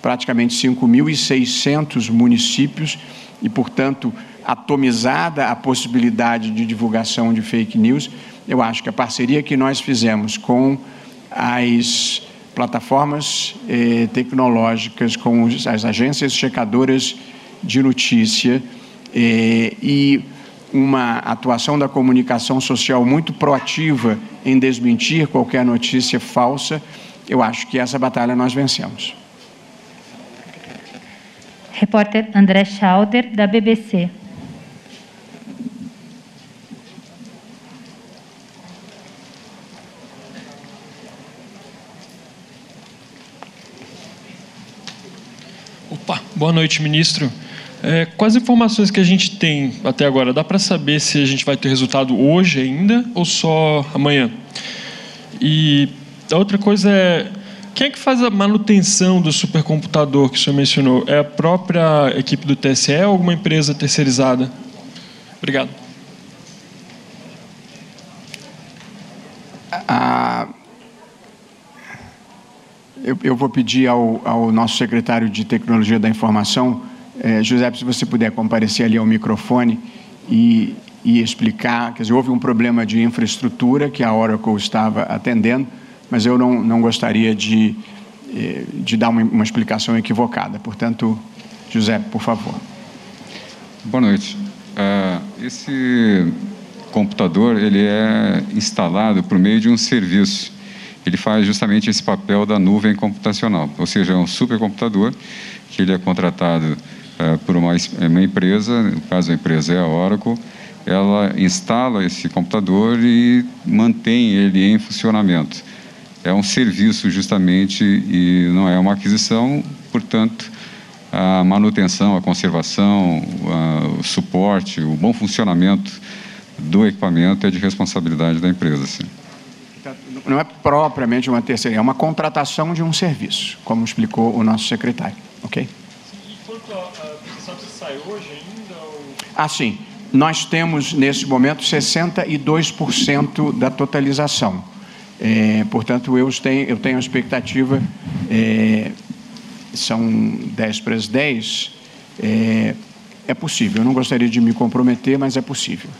praticamente 5.600 municípios e, portanto, atomizada a possibilidade de divulgação de fake news, eu acho que a parceria que nós fizemos com as plataformas eh, tecnológicas, com as agências checadoras de notícia eh, e uma atuação da comunicação social muito proativa em desmentir qualquer notícia falsa, eu acho que essa batalha nós vencemos. Repórter André Schauder, da BBC. Opa, boa noite, ministro. É, as informações que a gente tem até agora, dá para saber se a gente vai ter resultado hoje ainda ou só amanhã? E a outra coisa é, quem é que faz a manutenção do supercomputador que o senhor mencionou? É a própria equipe do TSE ou alguma empresa terceirizada? Obrigado. Eu, vou pedir ao, ao, nosso secretário de Tecnologia da Informação, eh, José, se você puder comparecer ali ao microfone e, e explicar. Quer dizer, houve um problema de infraestrutura que a Oracle estava atendendo, mas eu não, não gostaria de, eh, de dar uma, uma explicação equivocada. Portanto, José, por favor. Boa noite. Uh, esse computador ele é instalado por meio de um serviço ele faz justamente esse papel da nuvem computacional, ou seja, é um supercomputador que ele é contratado uh, por uma, uma, empresa, no caso a empresa é a Oracle, ela instala esse computador e mantém ele em funcionamento. É um serviço justamente e não é uma aquisição, portanto, a manutenção, a conservação, a, o suporte, o bom funcionamento do equipamento é de responsabilidade da empresa. Sim não é propriamente uma terceira, é uma contratação de um serviço, como explicou o nosso secretário, ok? E quanto a, sabe se sai hoje ainda? Ou... Ah, sim. Nós temos, nesse momento, 62% da totalização. É, portanto, eu tenho, eu tenho a expectativa, é, são 10 para as 10, é, é possível. Eu não gostaria de me comprometer, mas é possível.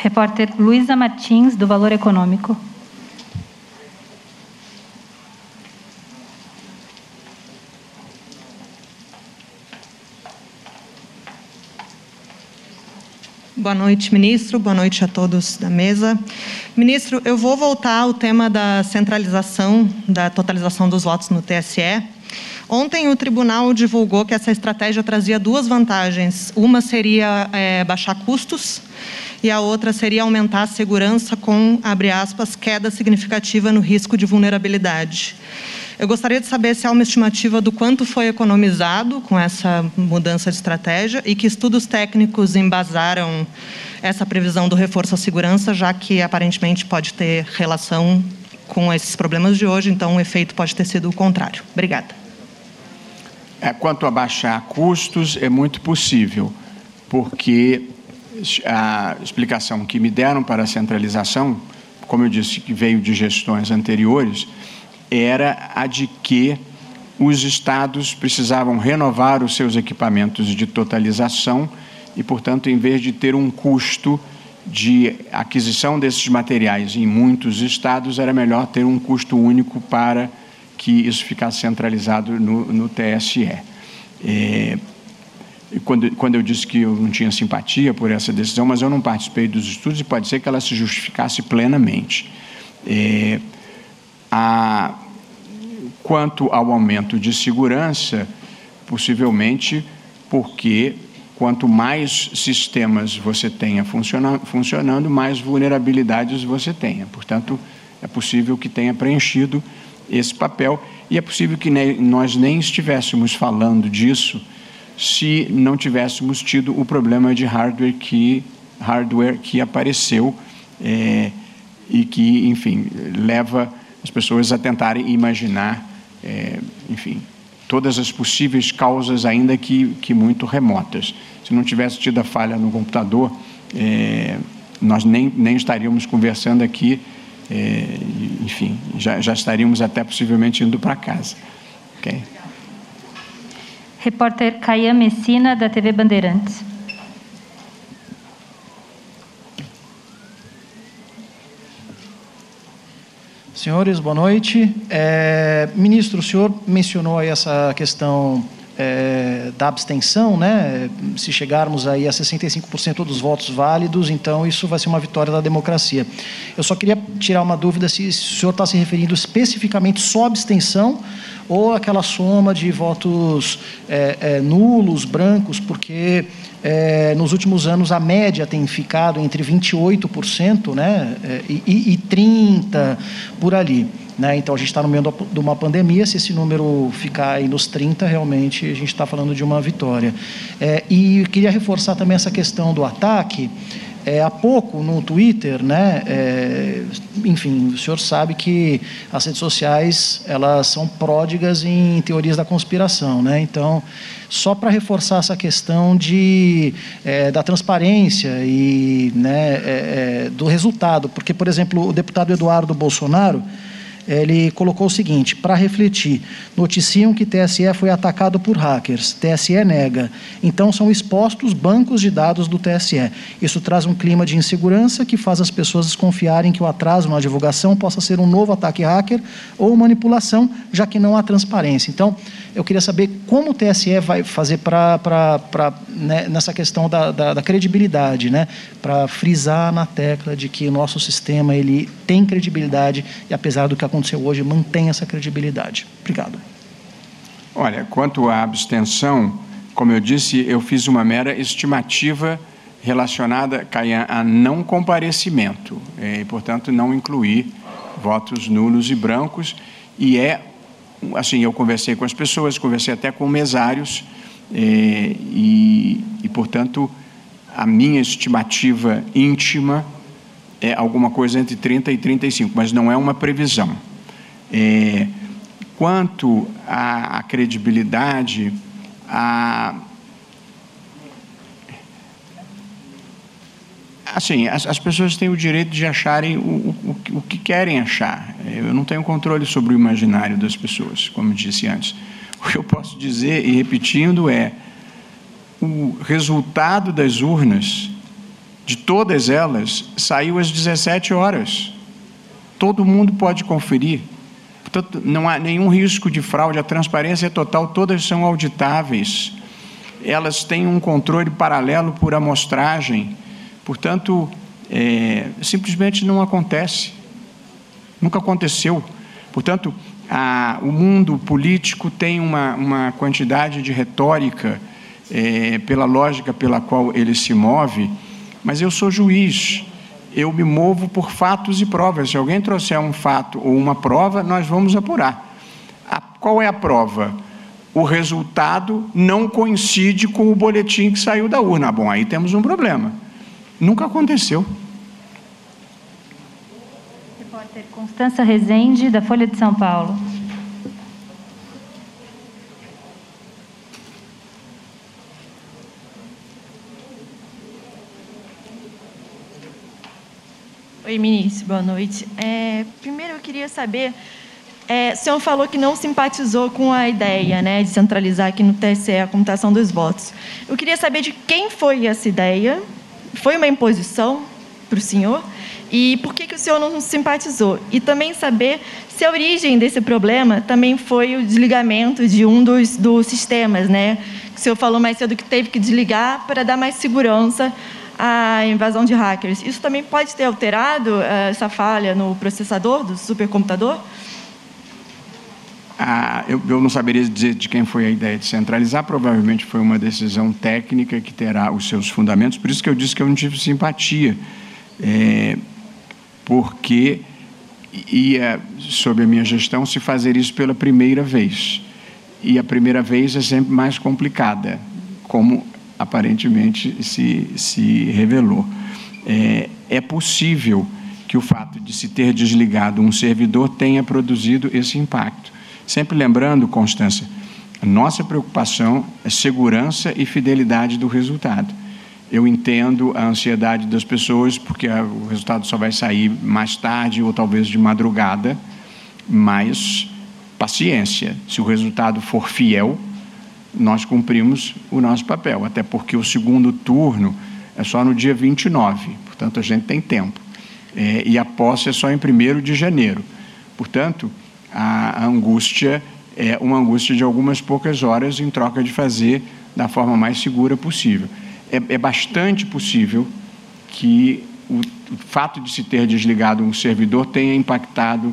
Repórter Luísa Martins, do Valor Econômico. Boa noite, ministro. Boa noite a todos da mesa. Ministro, eu vou voltar ao tema da centralização, da totalização dos votos no TSE. Ontem o tribunal divulgou que essa estratégia trazia duas vantagens. Uma seria é, baixar custos e a outra seria aumentar a segurança com, abre aspas, queda significativa no risco de vulnerabilidade. Eu gostaria de saber se há uma estimativa do quanto foi economizado com essa mudança de estratégia e que estudos técnicos embasaram essa previsão do reforço à segurança, já que aparentemente pode ter relação com esses problemas de hoje, então o efeito pode ter sido o contrário. Obrigada. É, quanto a baixar custos, é muito possível, porque a explicação que me deram para a centralização, como eu disse, que veio de gestões anteriores, era a de que os estados precisavam renovar os seus equipamentos de totalização e, portanto, em vez de ter um custo de aquisição desses materiais em muitos estados, era melhor ter um custo único para que isso ficasse centralizado no, no TSE. É, quando, quando eu disse que eu não tinha simpatia por essa decisão, mas eu não participei dos estudos e pode ser que ela se justificasse plenamente. É, a, quanto ao aumento de segurança, possivelmente porque quanto mais sistemas você tenha funciona, funcionando, mais vulnerabilidades você tenha. Portanto, é possível que tenha preenchido esse papel e é possível que nós nem estivéssemos falando disso se não tivéssemos tido o problema de hardware que, hardware que apareceu é, e que, enfim, leva as pessoas a tentarem imaginar, é, enfim, todas as possíveis causas, ainda que, que muito remotas. Se não tivesse tido a falha no computador, é, nós nem, nem estaríamos conversando aqui é, enfim, já, já estaríamos até possivelmente indo para casa. Okay? Repórter Caia Messina, da TV Bandeirantes. Senhores, boa noite. É, ministro, o senhor mencionou aí essa questão é, da abstenção, né? Se chegarmos aí a 65% dos votos válidos, então isso vai ser uma vitória da democracia. Eu só queria tirar uma dúvida se, o senhor está se referindo especificamente só à abstenção ou aquela soma de votos é, é, nulos, brancos, porque é, nos últimos anos a média tem ficado entre 28% né, é, e, e 30% por ali. Né? Então, a gente está no meio de uma pandemia, se esse número ficar aí nos 30, realmente a gente está falando de uma vitória. É, e queria reforçar também essa questão do ataque. É, há pouco no Twitter, né, é, enfim, o senhor sabe que as redes sociais elas são pródigas em teorias da conspiração, né? Então, só para reforçar essa questão de é, da transparência e né, é, é, do resultado, porque, por exemplo, o deputado Eduardo Bolsonaro ele colocou o seguinte: para refletir, noticiam que TSE foi atacado por hackers. TSE nega. Então são expostos bancos de dados do TSE. Isso traz um clima de insegurança que faz as pessoas desconfiarem que o atraso na divulgação possa ser um novo ataque hacker ou manipulação, já que não há transparência. Então, eu queria saber como o TSE vai fazer para né, nessa questão da, da, da credibilidade, né, para frisar na tecla de que o nosso sistema ele tem credibilidade e apesar do que aconteceu hoje mantém essa credibilidade. Obrigado. Olha, quanto à abstenção, como eu disse, eu fiz uma mera estimativa relacionada Caian, a não comparecimento, é, e, portanto, não incluir votos nulos e brancos, e é, assim, eu conversei com as pessoas, conversei até com mesários, é, e, e, portanto, a minha estimativa íntima é alguma coisa entre 30 e 35, mas não é uma previsão. É, quanto à, à credibilidade, a, assim, as, as, pessoas têm o direito de acharem o, o, o, que querem achar. Eu não tenho controle sobre o imaginário das pessoas, como disse antes. O que eu posso dizer, e repetindo, é o resultado das urnas, de todas elas, saiu às 17 horas. Todo mundo pode conferir. Portanto, não há nenhum risco de fraude, a transparência é total, todas são auditáveis. Elas têm um controle paralelo por amostragem. Portanto, é, simplesmente não acontece. Nunca aconteceu. Portanto, a, o mundo político tem uma, uma quantidade de retórica é, pela lógica pela qual ele se move, mas eu sou juiz eu me movo por fatos e provas. Se alguém trouxer um fato ou uma prova, nós vamos apurar. A, qual é a prova? O resultado não coincide com o boletim que saiu da urna. Bom, aí temos um problema. Nunca aconteceu. Repórter Constança Rezende, da Folha de São Paulo. Oi, ministro, boa noite. É, primeiro, eu queria saber: é, o senhor falou que não simpatizou com a ideia né, de centralizar aqui no TSE a computação dos votos. Eu queria saber de quem foi essa ideia foi uma imposição para o senhor? E por que, que o senhor não simpatizou? E também saber se a origem desse problema também foi o desligamento de um dos, dos sistemas, né? O senhor falou mais cedo que teve que desligar para dar mais segurança à invasão de hackers. Isso também pode ter alterado uh, essa falha no processador do supercomputador? Ah, eu, eu, não saberia dizer de quem foi a ideia de centralizar, provavelmente foi uma decisão técnica que terá os seus fundamentos, por isso que eu disse que eu não tive simpatia, é, porque ia, sob a minha gestão, se fazer isso pela primeira vez. E a primeira vez é sempre mais complicada, como aparentemente se, se revelou. É, é possível que o fato de se ter desligado um servidor tenha produzido esse impacto Sempre lembrando, Constância, nossa preocupação é segurança e fidelidade do resultado. Eu entendo a ansiedade das pessoas, porque o resultado só vai sair mais tarde ou talvez de madrugada, mas paciência. Se o resultado for fiel, nós cumprimos o nosso papel, até porque o segundo turno é só no dia 29, portanto a gente tem tempo. É, e a posse é só em 1 de janeiro. Portanto, a angústia é uma angústia de algumas poucas horas em troca de fazer da forma mais segura possível. É, é bastante possível que o, o fato de se ter desligado um servidor tenha impactado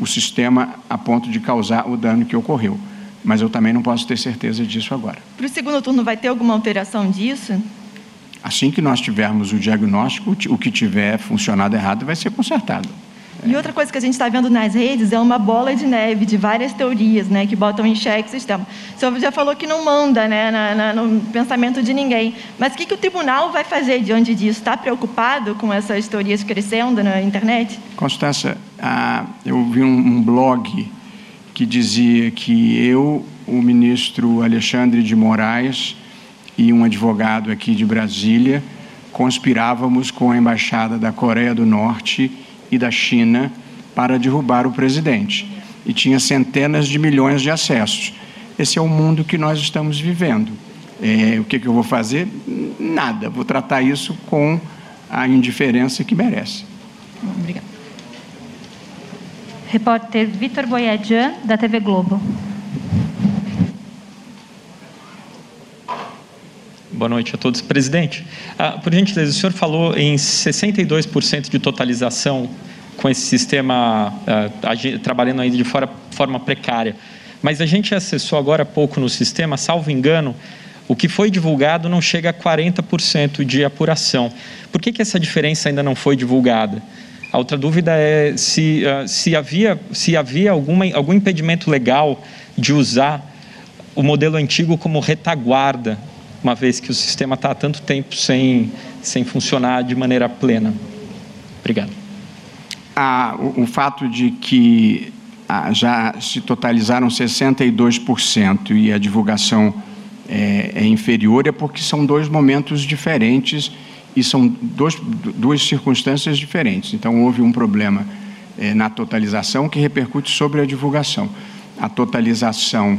o sistema a ponto de causar o dano que ocorreu. Mas eu também não posso ter certeza disso agora. Para o segundo turno, vai ter alguma alteração disso? Assim que nós tivermos o diagnóstico, o que tiver funcionado errado vai ser consertado. E outra coisa que a gente está vendo nas redes é uma bola de neve de várias teorias, né, que botam em xeque o sistema. O senhor já falou que não manda, né, na, na, no pensamento de ninguém. Mas o que, que o tribunal vai fazer diante disso? Está preocupado com essas teorias crescendo na internet? Constância, ah, eu vi um, um blog que dizia que eu, o ministro Alexandre de Moraes e um advogado aqui de Brasília conspirávamos com a embaixada da Coreia do Norte e da China para derrubar o presidente. E tinha centenas de milhões de acessos. Esse é o mundo que nós estamos vivendo. É, o que, que eu vou fazer? Nada. Vou tratar isso com a indiferença que merece. Obrigada. Repórter Vitor Boiadian, da TV Globo. Boa noite a todos. Presidente, ah, por gentileza, o senhor falou em 62% de totalização com esse sistema ah, trabalhando ainda de fora, forma precária. Mas a gente acessou agora há pouco no sistema, salvo engano, o que foi divulgado não chega a 40% de apuração. Por que, que essa diferença ainda não foi divulgada? A outra dúvida é se, uh, se havia, se havia alguma, algum impedimento legal de usar o modelo antigo como retaguarda uma vez que o sistema está há tanto tempo sem, sem funcionar de maneira plena. Obrigado. Ah, o, o fato de que ah, já se totalizaram 62% e a divulgação é, é, inferior é porque são dois momentos diferentes e são dois, duas circunstâncias diferentes. Então, houve um problema é, na totalização que repercute sobre a divulgação. A totalização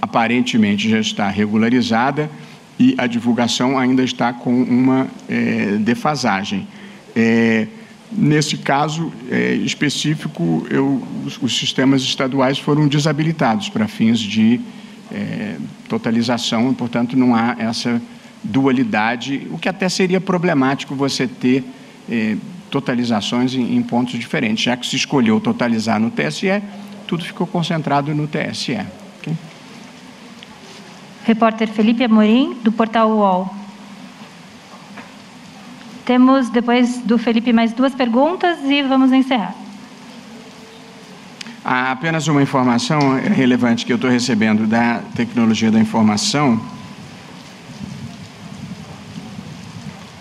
aparentemente já está regularizada e a divulgação ainda está com uma é, defasagem. É, nesse caso é, específico, eu, os, os, sistemas estaduais foram desabilitados para fins de totalização, e, portanto, não há essa dualidade, o que até seria problemático você ter totalizações em, em pontos diferentes. Já que se escolheu totalizar no TSE, tudo ficou concentrado no TSE. Okay? Repórter Felipe Amorim, do portal UOL. Temos, depois do Felipe, mais duas perguntas e vamos encerrar. Há apenas uma informação relevante que eu estou recebendo da tecnologia da informação.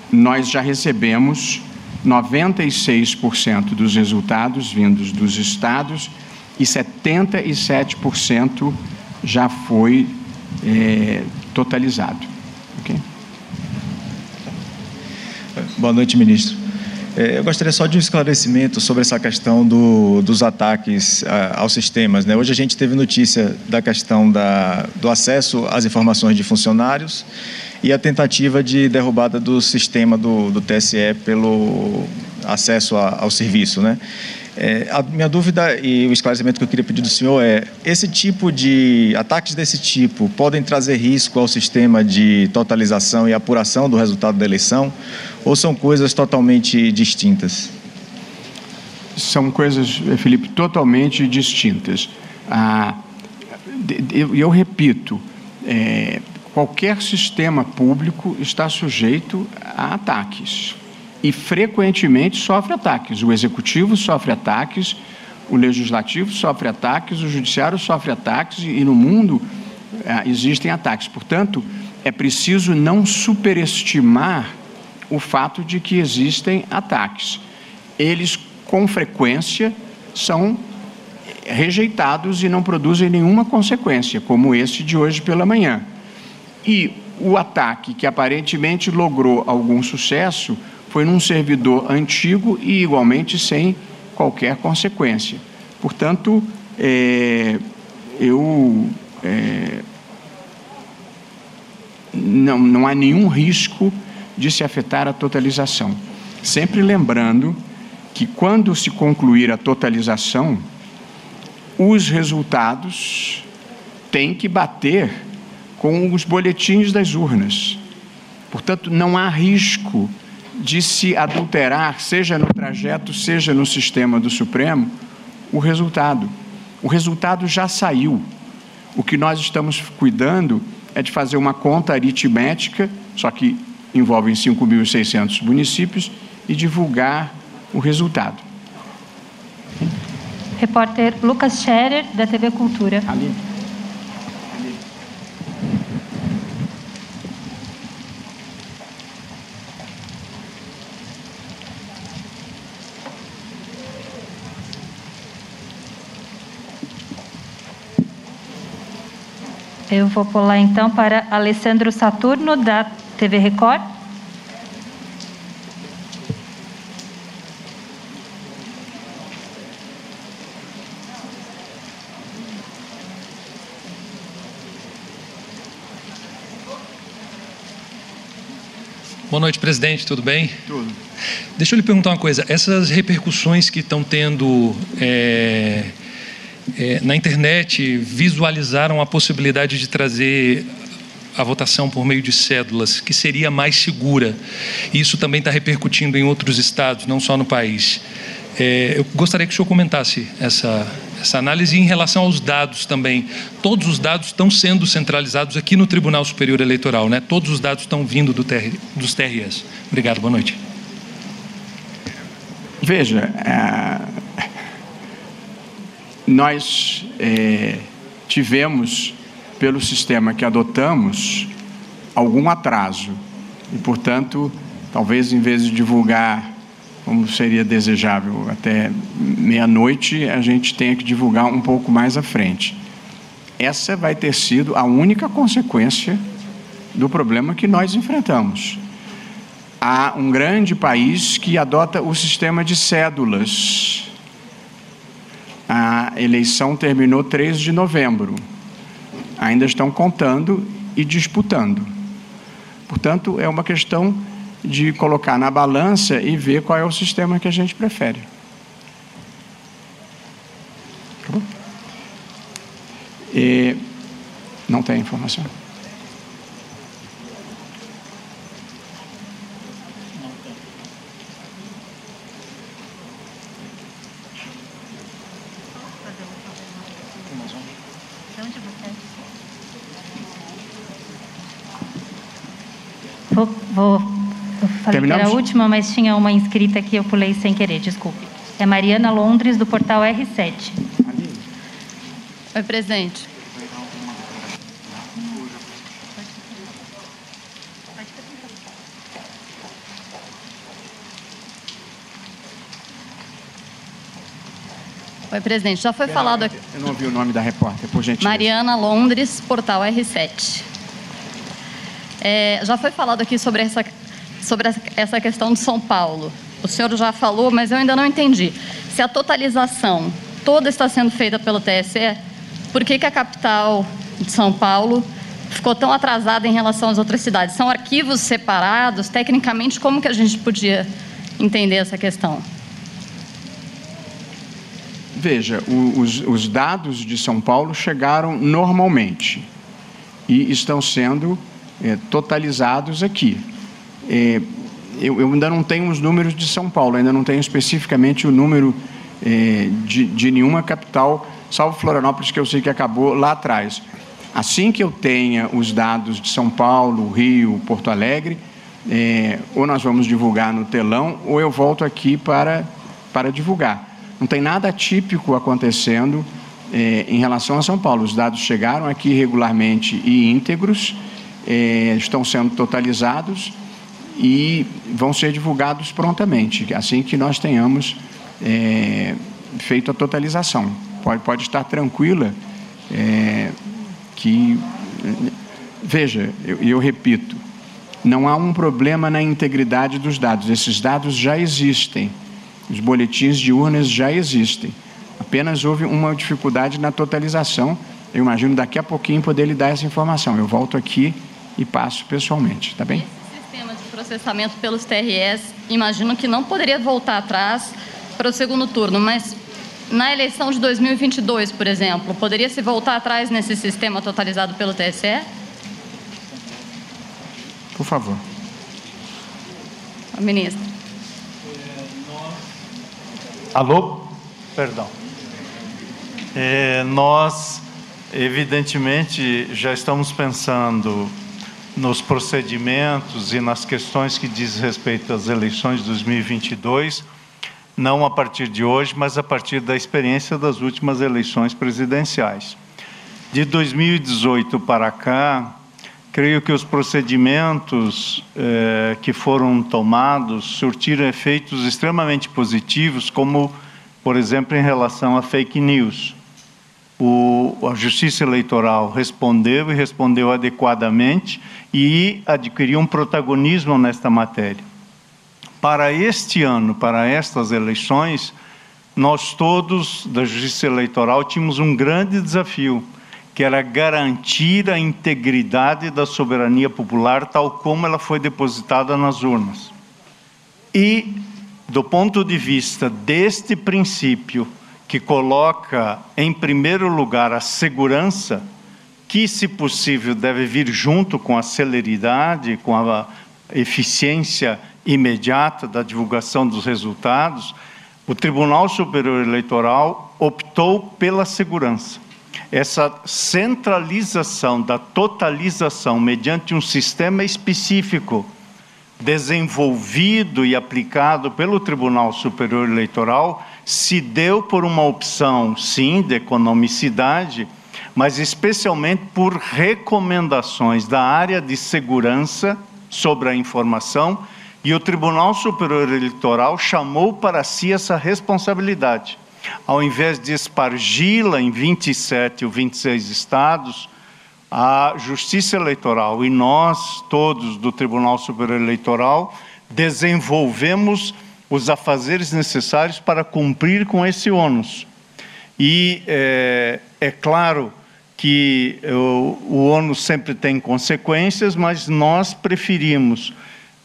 Nós já recebemos 96% dos resultados vindos dos estados e 77% já foi é, totalizado. Okay? Boa noite, ministro. É, eu gostaria só de um esclarecimento sobre essa questão do, dos ataques aos sistemas. Né? Hoje a gente teve notícia da questão da, do acesso às informações de funcionários e a tentativa de derrubada do sistema do, do TSE pelo acesso a, ao serviço. Né? É, a minha dúvida e o esclarecimento que eu queria pedir do senhor é: esse tipo de ataques desse tipo podem trazer risco ao sistema de totalização e apuração do resultado da eleição, ou são coisas totalmente distintas? São coisas, Felipe, totalmente distintas. Ah, eu, eu repito, é, qualquer sistema público está sujeito a ataques e frequentemente sofre ataques. O executivo sofre ataques, o legislativo sofre ataques, o judiciário sofre ataques e no mundo ah, existem ataques. Portanto, é preciso não superestimar o fato de que existem ataques. Eles, com frequência, são rejeitados e não produzem nenhuma consequência, como este de hoje pela manhã. E o ataque que aparentemente logrou algum sucesso foi num servidor antigo e igualmente sem qualquer consequência. Portanto, é, eu é, não, não há nenhum risco de se afetar a totalização. Sempre lembrando que quando se concluir a totalização, os resultados têm que bater com os boletins das urnas. Portanto, não há risco de se adulterar, seja no trajeto, seja no sistema do Supremo, o resultado. O resultado já saiu. O que nós estamos cuidando é de fazer uma conta aritmética, só que envolve 5.600 municípios, e divulgar o resultado. Repórter Lucas Scherer, da TV Cultura. Ali. Eu vou pular então para Alessandro Saturno, da TV Record. Boa noite, presidente. Tudo bem? Tudo. Deixa eu lhe perguntar uma coisa. Essas repercussões que estão tendo é, é, na internet visualizaram a possibilidade de trazer a votação por meio de cédulas, que seria mais segura. E isso também está repercutindo em outros estados, não só no país. É, eu gostaria que o senhor comentasse essa, essa análise em relação aos dados também. Todos os dados estão sendo centralizados aqui no Tribunal Superior Eleitoral, né? Todos os dados estão vindo do TR, dos TRS. Obrigado, boa noite. Veja, é, nós é, tivemos, pelo sistema que adotamos, algum atraso. E, portanto, talvez em vez de divulgar como seria desejável até meia-noite, a gente tenha que divulgar um pouco mais à frente. Essa vai ter sido a única consequência do problema que nós enfrentamos. Há um grande país que adota o sistema de cédulas a eleição terminou 3 de novembro. Ainda estão contando e disputando. Portanto, é uma questão de colocar na balança e ver qual é o sistema que a gente prefere. E não tem informação. Vou, vou eu falei que era a última, mas tinha uma inscrita que eu pulei sem querer, desculpe. É Mariana Londres, do portal R7. Oi, presidente. Oi, presidente. Já foi falado aqui. Eu não ouvi o nome da repórter, por gentileza. Mariana Londres, portal R7. É, já foi falado aqui sobre essa, sobre essa questão de São Paulo. o senhor já falou, mas eu ainda não entendi. Se a totalização toda está sendo feita pelo TSE, por que, que a capital de São Paulo ficou tão atrasada em relação às outras cidades? São arquivos separados? Tecnicamente, como que a gente podia entender essa questão? Veja, os, os dados de São Paulo chegaram normalmente e estão sendo é, totalizados aqui. É, eu, eu, ainda não tenho os números de São Paulo, ainda não tenho especificamente o número é, de, de nenhuma capital, salvo Florianópolis, que eu sei que acabou lá atrás. Assim que eu tenha os dados de São Paulo, Rio, Porto Alegre, é, ou nós vamos divulgar no telão, ou eu volto aqui para, para divulgar. Não tem nada típico acontecendo é, em relação a São Paulo. Os dados chegaram aqui regularmente e íntegros, é, estão sendo totalizados e vão ser divulgados prontamente, assim que nós tenhamos é, feito a totalização. Pode, pode estar tranquila é, que. Veja, eu, eu repito, não há um problema na integridade dos dados, esses dados já existem, os boletins de urnas já existem, apenas houve uma dificuldade na totalização. Eu imagino daqui a pouquinho poder lhe dar essa informação. Eu volto aqui e passo pessoalmente, tá bem? Esse sistema de processamento pelos TRS, imagino que não poderia voltar atrás para o segundo turno, mas na eleição de 2022, por exemplo, poderia se voltar atrás nesse sistema totalizado pelo TSE? Por favor. A ministra. Alô? Perdão. É, nós, evidentemente, já estamos pensando nos procedimentos e nas questões que diz respeito às eleições de 2022 não a partir de hoje, mas a partir da experiência das últimas eleições presidenciais. De 2018 para cá, creio que os procedimentos eh, que foram tomados surtiram efeitos extremamente positivos, como, por exemplo, em relação a fake news. O, a Justiça Eleitoral respondeu e respondeu adequadamente e adquiriu um protagonismo nesta matéria para este ano, para estas eleições, nós todos da Justiça Eleitoral tínhamos um grande desafio, que era garantir a integridade da soberania popular tal como ela foi depositada nas urnas. E, do ponto de vista deste princípio, que coloca em primeiro lugar a segurança, que, se possível, deve vir junto com a celeridade, com a eficiência imediata da divulgação dos resultados, o Tribunal Superior Eleitoral optou pela segurança. Essa centralização da totalização mediante um sistema específico desenvolvido e aplicado pelo Tribunal Superior Eleitoral se deu por uma opção, sim, de economicidade, mas especialmente por recomendações da área de segurança sobre a informação e o Tribunal Superior Eleitoral chamou para si essa responsabilidade. Ao invés de espargi-la em 27 ou 26 estados, a Justiça Eleitoral e nós, todos do Tribunal Superior Eleitoral, desenvolvemos os afazeres necessários para cumprir com esse ônus. E é, é claro que o, o ônus sempre tem consequências, mas nós preferimos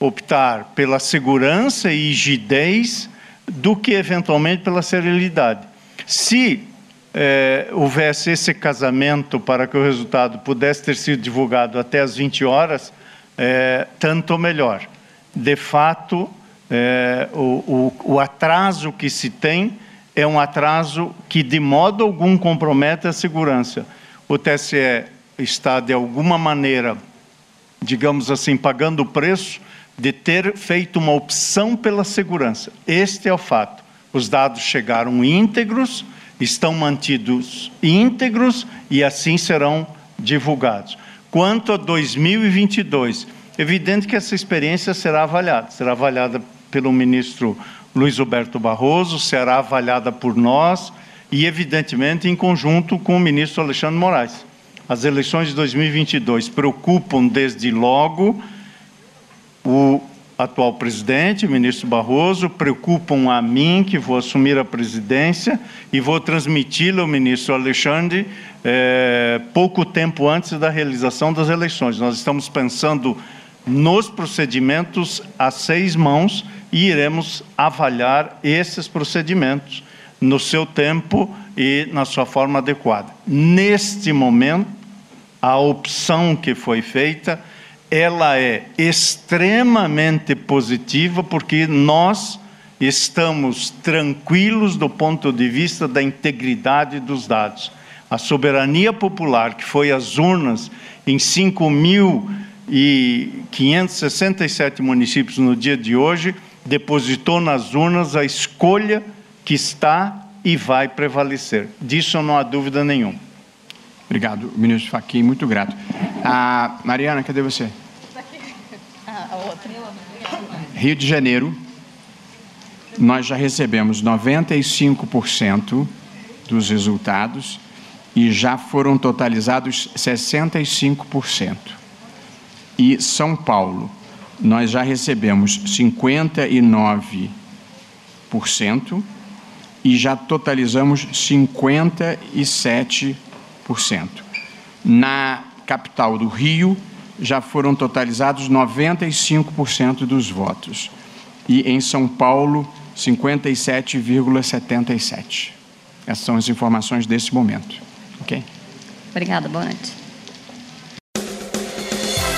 optar pela segurança e rigidez do que eventualmente pela serenidade. Se é, houvesse esse casamento para que o resultado pudesse ter sido divulgado até as 20 horas, é, tanto melhor. De fato, é, o, o, o atraso que se tem é um atraso que de modo algum compromete a segurança. O TSE está, de alguma maneira, digamos assim, pagando o preço de ter feito uma opção pela segurança. Este é o fato. Os dados chegaram íntegros, estão mantidos íntegros e assim serão divulgados. Quanto a 2022, evidente que essa experiência será avaliada, será avaliada pelo ministro Luiz Roberto Barroso, será avaliada por nós e, evidentemente, em conjunto com o ministro Alexandre Moraes. As eleições de 2022 preocupam desde logo o atual presidente, ministro Barroso, preocupam a mim, que vou assumir a presidência, e vou transmiti-lo ao ministro Alexandre é, pouco tempo antes da realização das eleições. Nós estamos pensando nos procedimentos a seis mãos e iremos avaliar esses procedimentos no seu tempo e na sua forma adequada. Neste momento, a opção que foi feita ela é extremamente positiva porque nós estamos tranquilos do ponto de vista da integridade dos dados. A soberania popular, que foi às urnas em 5.567 municípios no dia de hoje, depositou nas urnas a escolha que está e vai prevalecer. Disso não há dúvida nenhuma. Obrigado, ministro Fachin, muito grato. Ah, Mariana, cadê você? Rio de Janeiro, nós já recebemos 95% dos resultados e já foram totalizados 65%. E São Paulo, nós já recebemos 59% e já totalizamos 57%. Na capital do Rio, já foram totalizados 95% dos votos. E em São Paulo, 57,77%. Essas são as informações desse momento. Ok? Obrigada, boa noite.